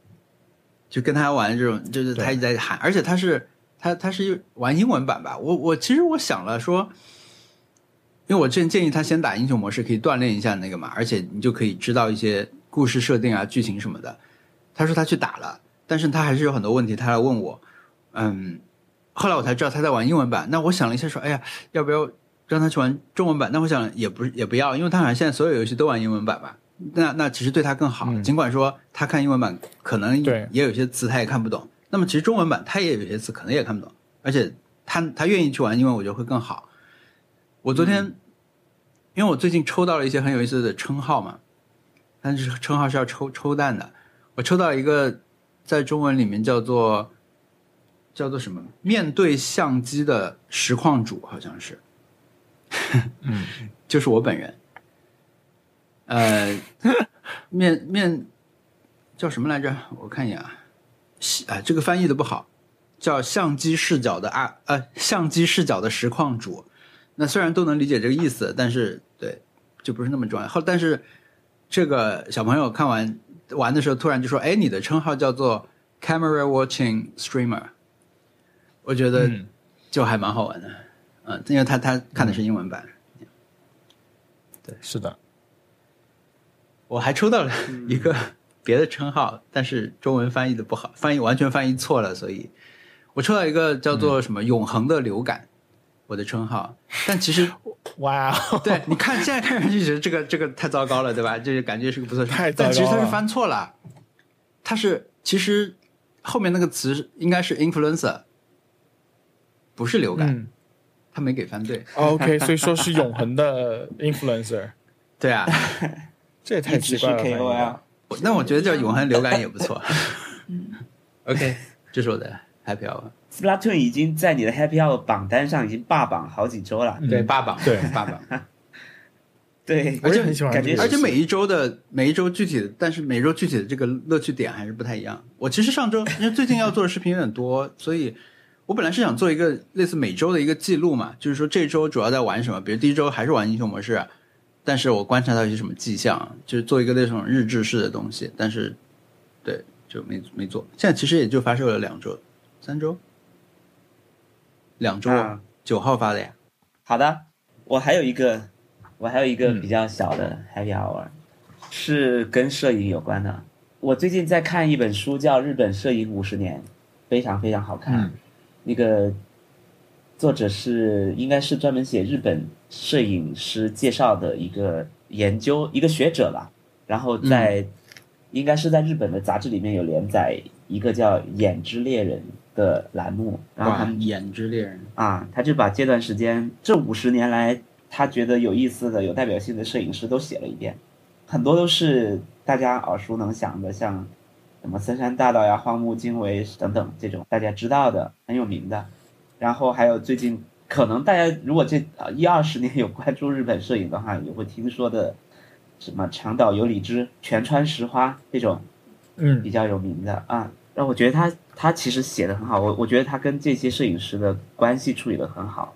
就跟他玩这种，就是他一直在喊，而且他是。他他是玩英文版吧？我我其实我想了说，因为我之前建议他先打英雄模式，可以锻炼一下那个嘛，而且你就可以知道一些故事设定啊、剧情什么的。他说他去打了，但是他还是有很多问题，他来问我。嗯，后来我才知道他在玩英文版。那我想了一下，说，哎呀，要不要让他去玩中文版？那我想也不也不要，因为他好像现在所有游戏都玩英文版吧。那那其实对他更好，嗯尽管说他看英文版可能也有些词他也看不懂。那么其实中文版他也有些词可能也看不懂，而且他他愿意去玩英文，我觉得会更好。我昨天、因为我最近抽到了一些很有意思的称号嘛，但是称号是要抽抽蛋的。我抽到一个在中文里面叫做叫做什么？面对相机的实况主，好像是，嗯，就是我本人。呃，面面叫什么来着？我看一眼啊。啊，这个翻译的不好，叫相机视角的啊呃相机视角的实况主。那虽然都能理解这个意思，但是对就不是那么重要。后但是这个小朋友看完玩的时候，突然就说：“哎，你的称号叫做 Camera Watching Streamer。”我觉得嗯。就还蛮好玩的，嗯，因为他他看的是英文版。对是的，我还抽到了一个别的称号，但是中文翻译的不好，翻译完全翻译错了，所以我抽到一个叫做什么“永恒的流感”我的称号，但其实 哇哦，对，你看现在看上去觉得这个这个太糟糕了，对吧？就是感觉是个不错，太糟糕了。但其实他是翻错了，他是其实后面那个词应该是 influencer，不是流感，嗯他没给翻对。，OK，所以说是永恒的 influencer，对啊，这也太奇怪了 KOL，那我觉得叫永恒流感也不错。OK，这是我的 happy hour，Splatoon 已经在你的 Happy Hour 榜单上已经霸榜好几周了。嗯对，霸榜，对霸榜。对，而且很喜欢感觉而且每一周的每一周具体的，但是每周具体的这个乐趣点还是不太一样。我其实上周因为最近要做的视频有点多，所以我本来是想做一个类似每周的一个记录嘛，就是说这周主要在玩什么，比如第一周还是玩英雄模式，但是我观察到一些什么迹象，就是做一个那种日志式的东西，但是对就没没做。现在其实也就发售了两周、三周、两周，啊九、号发的呀。好的，我还有一个，我还有一个嗯比较小的 Happy Hour，、是跟摄影有关的。我最近在看一本书，叫《日本摄影五十年》，非常非常好看。嗯那个作者是应该是专门写日本摄影师介绍的一个研究一个学者吧，然后在、应该是在日本的杂志里面有连载一个叫《眼之猎人》的栏目，然后他眼之猎人，啊，他就把这段时间这五十年来他觉得有意思的、有代表性的摄影师都写了一遍，很多都是大家耳熟能详的，像什么森山大道呀、荒木经惟等等这种大家知道的、很有名的。然后还有最近可能大家如果这啊一二十年有关注日本摄影的话，也会听说的什么长岛有里之、全川石花这种嗯比较有名的啊。那我觉得他他其实写的很好，我我觉得他跟这些摄影师的关系处理的很好，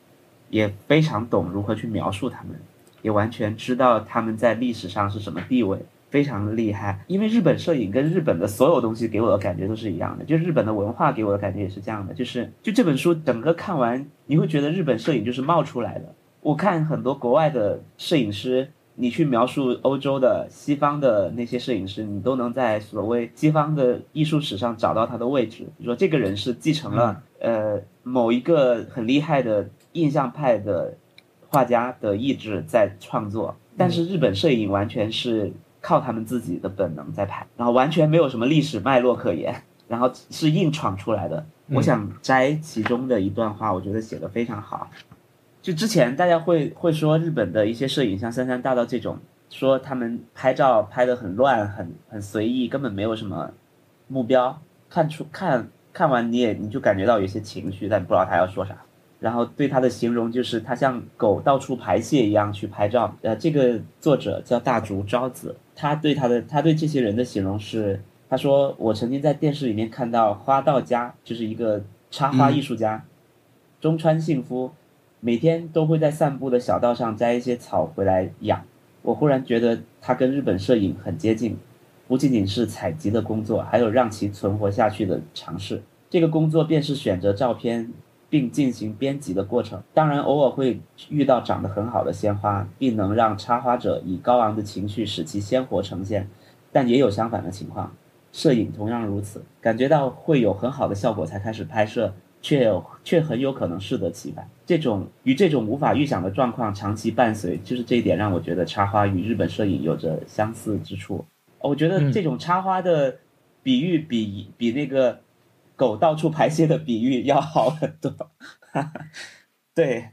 也非常懂如何去描述他们，也完全知道他们在历史上是什么地位，非常厉害。因为日本摄影跟日本的所有东西给我的感觉都是一样的，就日本的文化给我的感觉也是这样的，就是就这本书整个看完，你会觉得日本摄影就是冒出来的。我看很多国外的摄影师，你去描述欧洲的、西方的那些摄影师，你都能在所谓西方的艺术史上找到他的位置。比如说，这个人是继承了、呃某一个很厉害的印象派的画家的意志在创作，但是日本摄影完全是靠他们自己的本能在拍，然后完全没有什么历史脉络可言，然后是硬闯出来的。我想摘其中的一段话，我觉得写的非常好。就之前大家会会说日本的一些摄影，像三山大道这种，说他们拍照拍的很乱，很很随意，根本没有什么目标。看出看看完你也你就感觉到有些情绪，但不知道他要说啥。然后对他的形容就是他像狗到处排泄一样去拍照。呃，这个作者叫大竹昭子，他对他的他对这些人的形容是，他说我曾经在电视里面看到花道家，就是一个插花艺术家，中川幸夫，每天都会在散步的小道上摘一些草回来养。我忽然觉得他跟日本摄影很接近，不仅仅是采集的工作，还有让其存活下去的尝试。这个工作便是选择照片并进行编辑的过程。当然，偶尔会遇到长得很好的鲜花，并能让插花者以高昂的情绪使其鲜活呈现，但也有相反的情况。摄影同样如此，感觉到会有很好的效果才开始拍摄，却有却很有可能适得其反。这种与这种无法预想的状况长期伴随，就是这一点让我觉得插花与日本摄影有着相似之处。我觉得嗯这种插花的比喻比比那个狗到处排泄的比喻要好很多。对，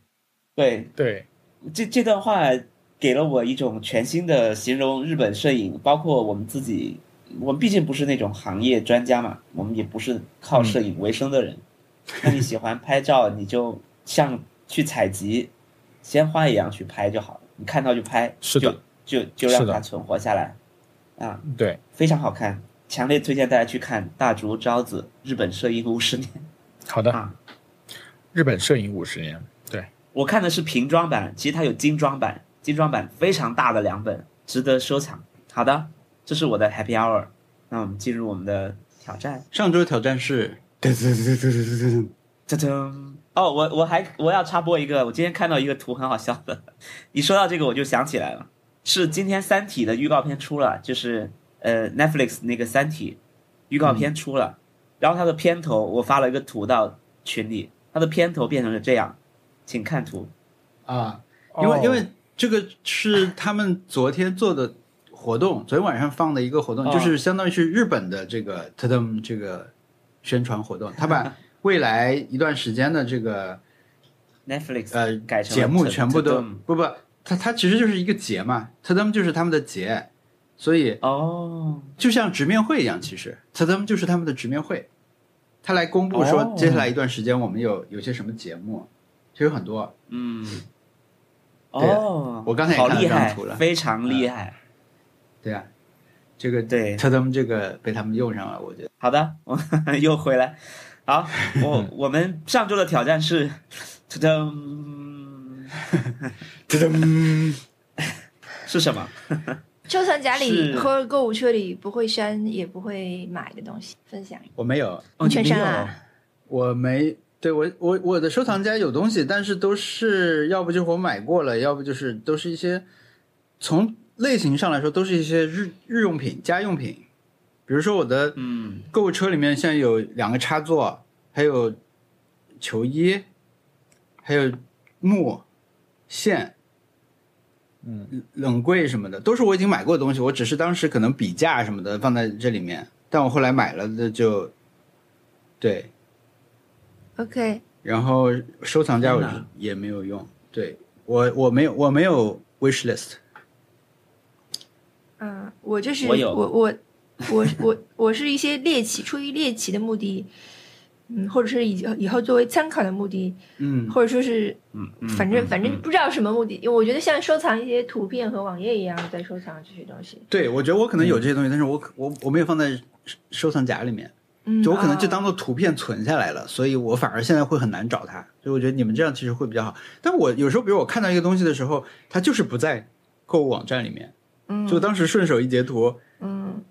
对，对，这这段话给了我一种全新的形容日本摄影，包括我们自己，我们毕竟不是那种行业专家嘛，我们也不是靠摄影为生的人。那你喜欢拍照，你就像去采集鲜花一样去拍就好了，你看到就拍，是的。就就就让它存活下来，啊，对，非常好看，强烈推荐大家去看大竹昭子日本摄影五十年。好的，啊。日本摄影五十年，对，我看的是瓶装版，其实它有精装版，精装版非常大的两本，值得收藏。好的，这是我的 Happy Hour，那我们进入我们的挑战。上周挑战是，对对对对对对对对，噔噔！哦，我我还我要插播一个，我今天看到一个图很好笑的，一说到这个我就想起来了，是今天《三体》的预告片出了，就是呃 Netflix 那个《三体》预告片出了，然后它的片头我发了一个图到群里，它的片头变成了这样，请看图。啊，因为、哦因为这个是他们昨天做的活动，昨天晚上放的一个活动，哦就是相当于是日本的这个 t a m 这个宣传活动，他把 未来一段时间的这个 Netflix 呃改成节目全部都不不，它它其实就是一个节嘛 t a m 就是他们的节，所以哦，就像直面会一样，其实 t a m 就是他们的直面会，他来公布哦说接下来一段时间我们有有些什么节目，其实有很多。嗯，哦，我刚才也看到好厉害这张图了，非常厉害。对啊，这个对他他们这个被他们用上了，我觉得。好的，我 又回来。好，我 我们上周的挑战是，噔噔，特登，是什么？收藏夹里是或者购物车里不会删也不会买的东西，分享。我没有，哦你全删了？我没，对我我我的收藏夹有东西，但是都是要不就是我买过了，要不就是都是一些从类型上来说都是一些日日用品、家用品，比如说我的嗯，购物车里面现在有两个插座，还有球衣，还有木线。嗯，冷柜什么的都是我已经买过的东西，我只是当时可能比价什么的放在这里面，但我后来买了的就，对，OK，然后收藏夹我也没有用，对我我没有我没有 wish list，嗯，我就是我我我我我我是一些猎奇，出于猎奇的目的，嗯，或者是以以后作为参考的目的，嗯。或者说是嗯嗯反正反正不知道什么目的，因为我觉得像收藏一些图片和网页一样，在收藏这些东西。对我觉得我可能有这些东西，但是我可我我没有放在收收藏夹里面，嗯，就我可能就啊当做图片存下来了，所以我反而现在会很难找它，所以我觉得你们这样其实会比较好。但我有时候，比如我看到一个东西的时候，它就是不在购物网站里面，嗯。就当时顺手一截图，嗯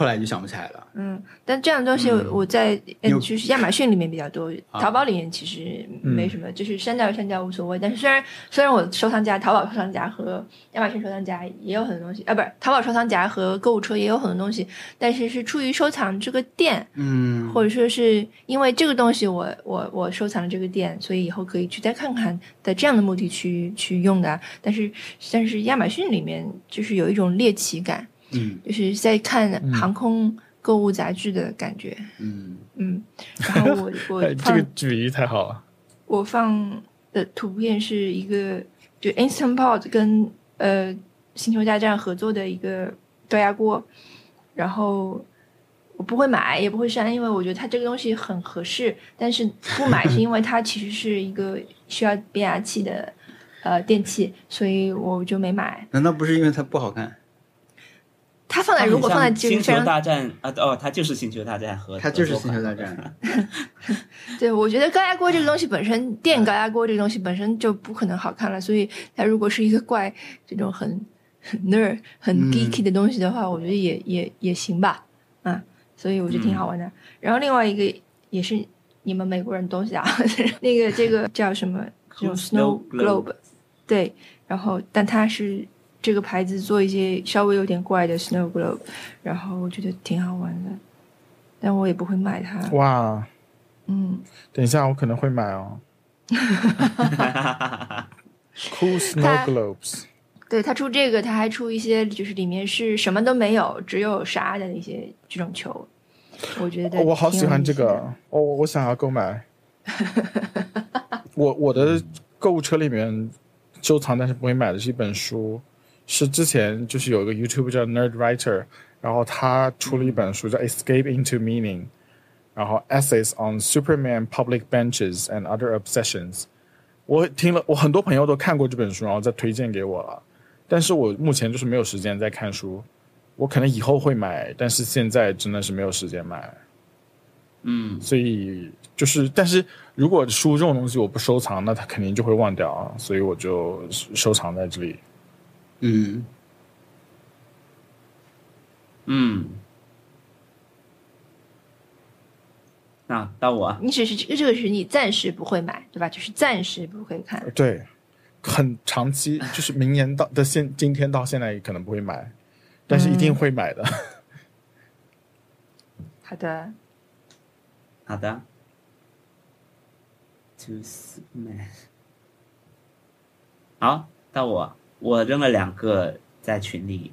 后来就想不起来了。嗯，但这样的东西嗯我在嗯就是亚马逊里面比较多，啊淘宝里面其实没嗯什么，就是删掉删掉无所谓。但是虽然虽然我收藏夹、淘宝收藏夹和亚马逊收藏夹也有很多东西啊，不是淘宝收藏夹和购物车也有很多东西，但是是出于收藏这个店，嗯，或者说是因为这个东西我我我收藏了这个店，所以以后可以去再看看的这样的目的去去用的啊。但是但是亚马逊里面就是有一种猎奇感，嗯就是在看航空购物杂志的感觉。嗯嗯，然后我 我哎，这、个比喻太好了。我放的图片是一个就 Instant Pot 跟呃星球大战合作的一个高压锅，然后我不会买也不会删，因为我觉得它这个东西很合适，但是不买是 因为它其实是一个需要变压器的呃电器，所以我就没买。难道不是因为它不好看？它放在如果放在星球大战啊，哦，它就是星球大战和它就是星球大战。对，我觉得高压锅这个东西本身，电高压锅这个东西本身就不可能好看了，所以它如果是一个怪这种很很 nerd、很嗯 geeky 的东西的话，我觉得也也也行吧，啊，所以我觉得挺好玩的。然后另外一个也是你们美国人东西啊，那个这个叫什么？这种 Snow snow globe，对，然后但它是这个牌子做一些稍微有点怪的 snow globe，然后我觉得挺好玩的，但我也不会买它，哇，嗯。等一下，我可能会买哦。Cool Snow Globes，对他出这个，他还出一些就是里面是什么都没有，只有沙的那些这种球，我觉得、哦我好喜欢这个。哦，我想要购买。我我的购物车里面收藏但是不会买的是一本书，是之前就是有一个 YouTube 叫 Nerd Writer，然后他出了一本书叫《Escape into Meaning》，然后 Essays on Superman Public Benches and Other Obsessions。我听了，我很多朋友都看过这本书，然后再推荐给我了，但是我目前就是没有时间在看书。我可能以后会买，但是现在真的是没有时间买。嗯所以就是，但是如果书这种东西我不收藏，那它肯定就会忘掉啊，所以我就收藏在这里。嗯，嗯。那到我，你只是这个这个是你暂时不会买，对吧？就是暂时不会看。对，很长期，就是明年到的现今天到现在可能不会买，但是一定会买的。好的，好的。To Superman。好，到我，我扔了两个在群里，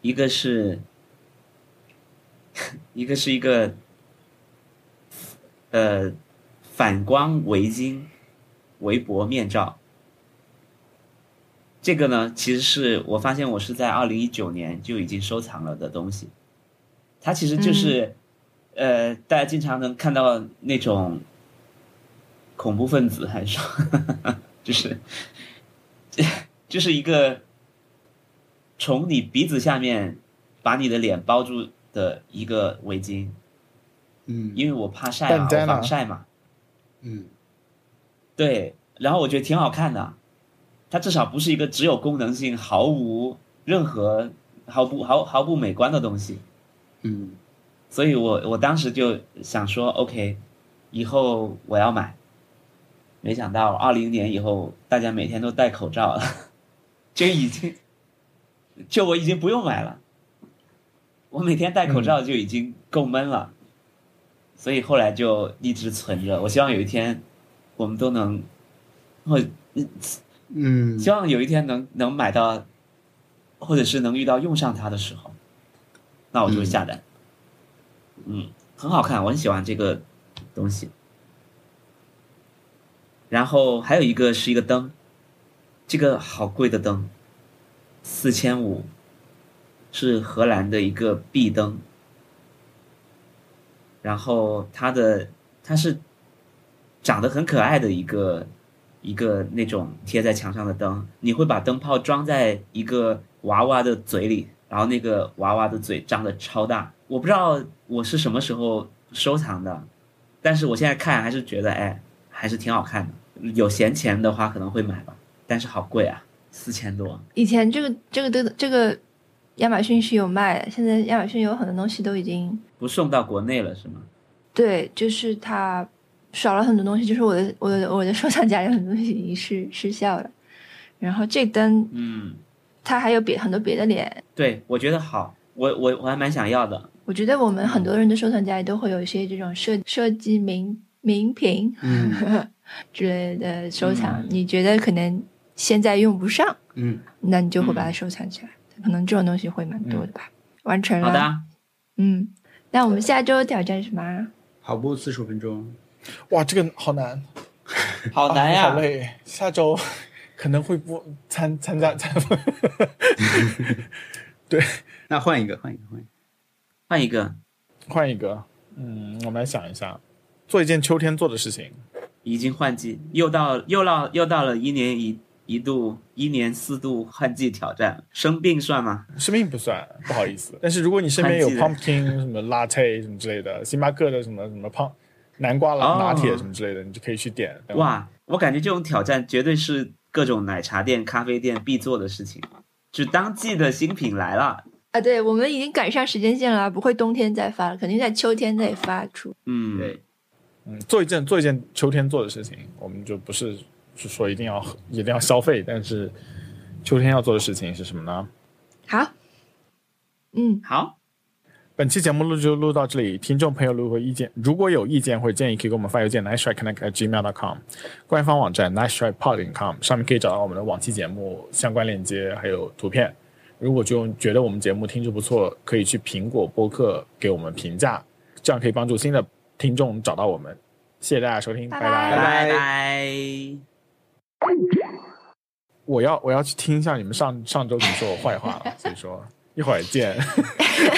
一个是，一个是一个，呃，反光围巾、围脖面罩。这个呢，其实是我发现我是在二零一九年就已经收藏了的东西。它其实就是，呃，大家经常能看到那种恐怖分子，还是说，就是，就是一个从你鼻子下面把你的脸包住的一个围巾，嗯。因为我怕晒嘛，我防晒嘛，嗯。对，然后我觉得挺好看的，它至少不是一个只有功能性、毫无任何、毫不毫毫不美观的东西。嗯。所以我我当时就想说，OK，以后我要买。没想到二零年以后，大家每天都戴口罩了，就已经，就我已经不用买了。我每天戴口罩就已经够闷了，所以后来就一直存着。我希望有一天，我们都能，我嗯希望有一天能能买到，或者是能遇到用上它的时候，那我就会下单。嗯，很好看，我很喜欢这个东西。然后还有一个是一个灯，这个好贵的灯，四千五，是荷兰的一个壁灯。然后它的它是长得很可爱的一个一个那种贴在墙上的灯，你会把灯泡装在一个娃娃的嘴里，然后那个娃娃的嘴张的超大。我不知道我是什么时候收藏的，但是我现在看还是觉得，哎，还是挺好看的。有闲钱的话可能会买吧，但是好贵啊，四千多。以前这个这个的这个亚马逊是有卖的，现在亚马逊有很多东西都已经不送到国内了是吗？对，就是它少了很多东西，就是我的我的我的收藏夹里很多东西已经失失效了。然后这灯嗯，它还有别很多别的脸，对，我觉得好，我我我还蛮想要的。我觉得我们很多人的收藏夹里都会有一些这种设设计名名品嗯 之类的收藏，你觉得可能现在用不上，嗯那你就会把它收藏起来。可能这种东西会蛮多的吧。完成了，好的啊，嗯，那我们下周挑战什么啊？跑步四十五分钟，哇，这个好难，好难呀、啊好累。下周 可能会不参参加参，那换一个，换一个，换一个。换一个，换一个。嗯，我们来想一下，做一件秋天做的事情。已经换季，又到又到又到了一年一一度一年四度换季挑战，生病算吗？生病不算，不好意思。但是如果你身边有 pumpkin 什么 latte 什么之类的，星巴克的什么什么胖南瓜哦拿铁什么之类的，你就可以去点。哇，我感觉这种挑战绝对是各种奶茶店、咖啡店必做的事情。就当季的新品来了，啊，对，我们已经赶上时间线了，不会冬天再发了，肯定在秋天再发出。嗯，对，嗯，做一件做一件秋天做的事情，我们就不是是说一定要一定要消费，但是秋天要做的事情是什么呢？好，嗯，好，本期节目录就录到这里，听众朋友如果有意见，如果有意见或者建议，可以给我们发邮件 nice try connect at gmail com，官方网站 nice try pod com 上面可以找到我们的往期节目相关链接还有图片。如果就觉得我们节目听着不错，可以去苹果播客给我们评价，这样可以帮助新的听众找到我们。谢谢大家收听，拜拜拜拜拜。我要我要去听一下你们上上周怎么说我坏话了，所以说一会儿见，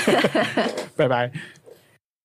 拜拜。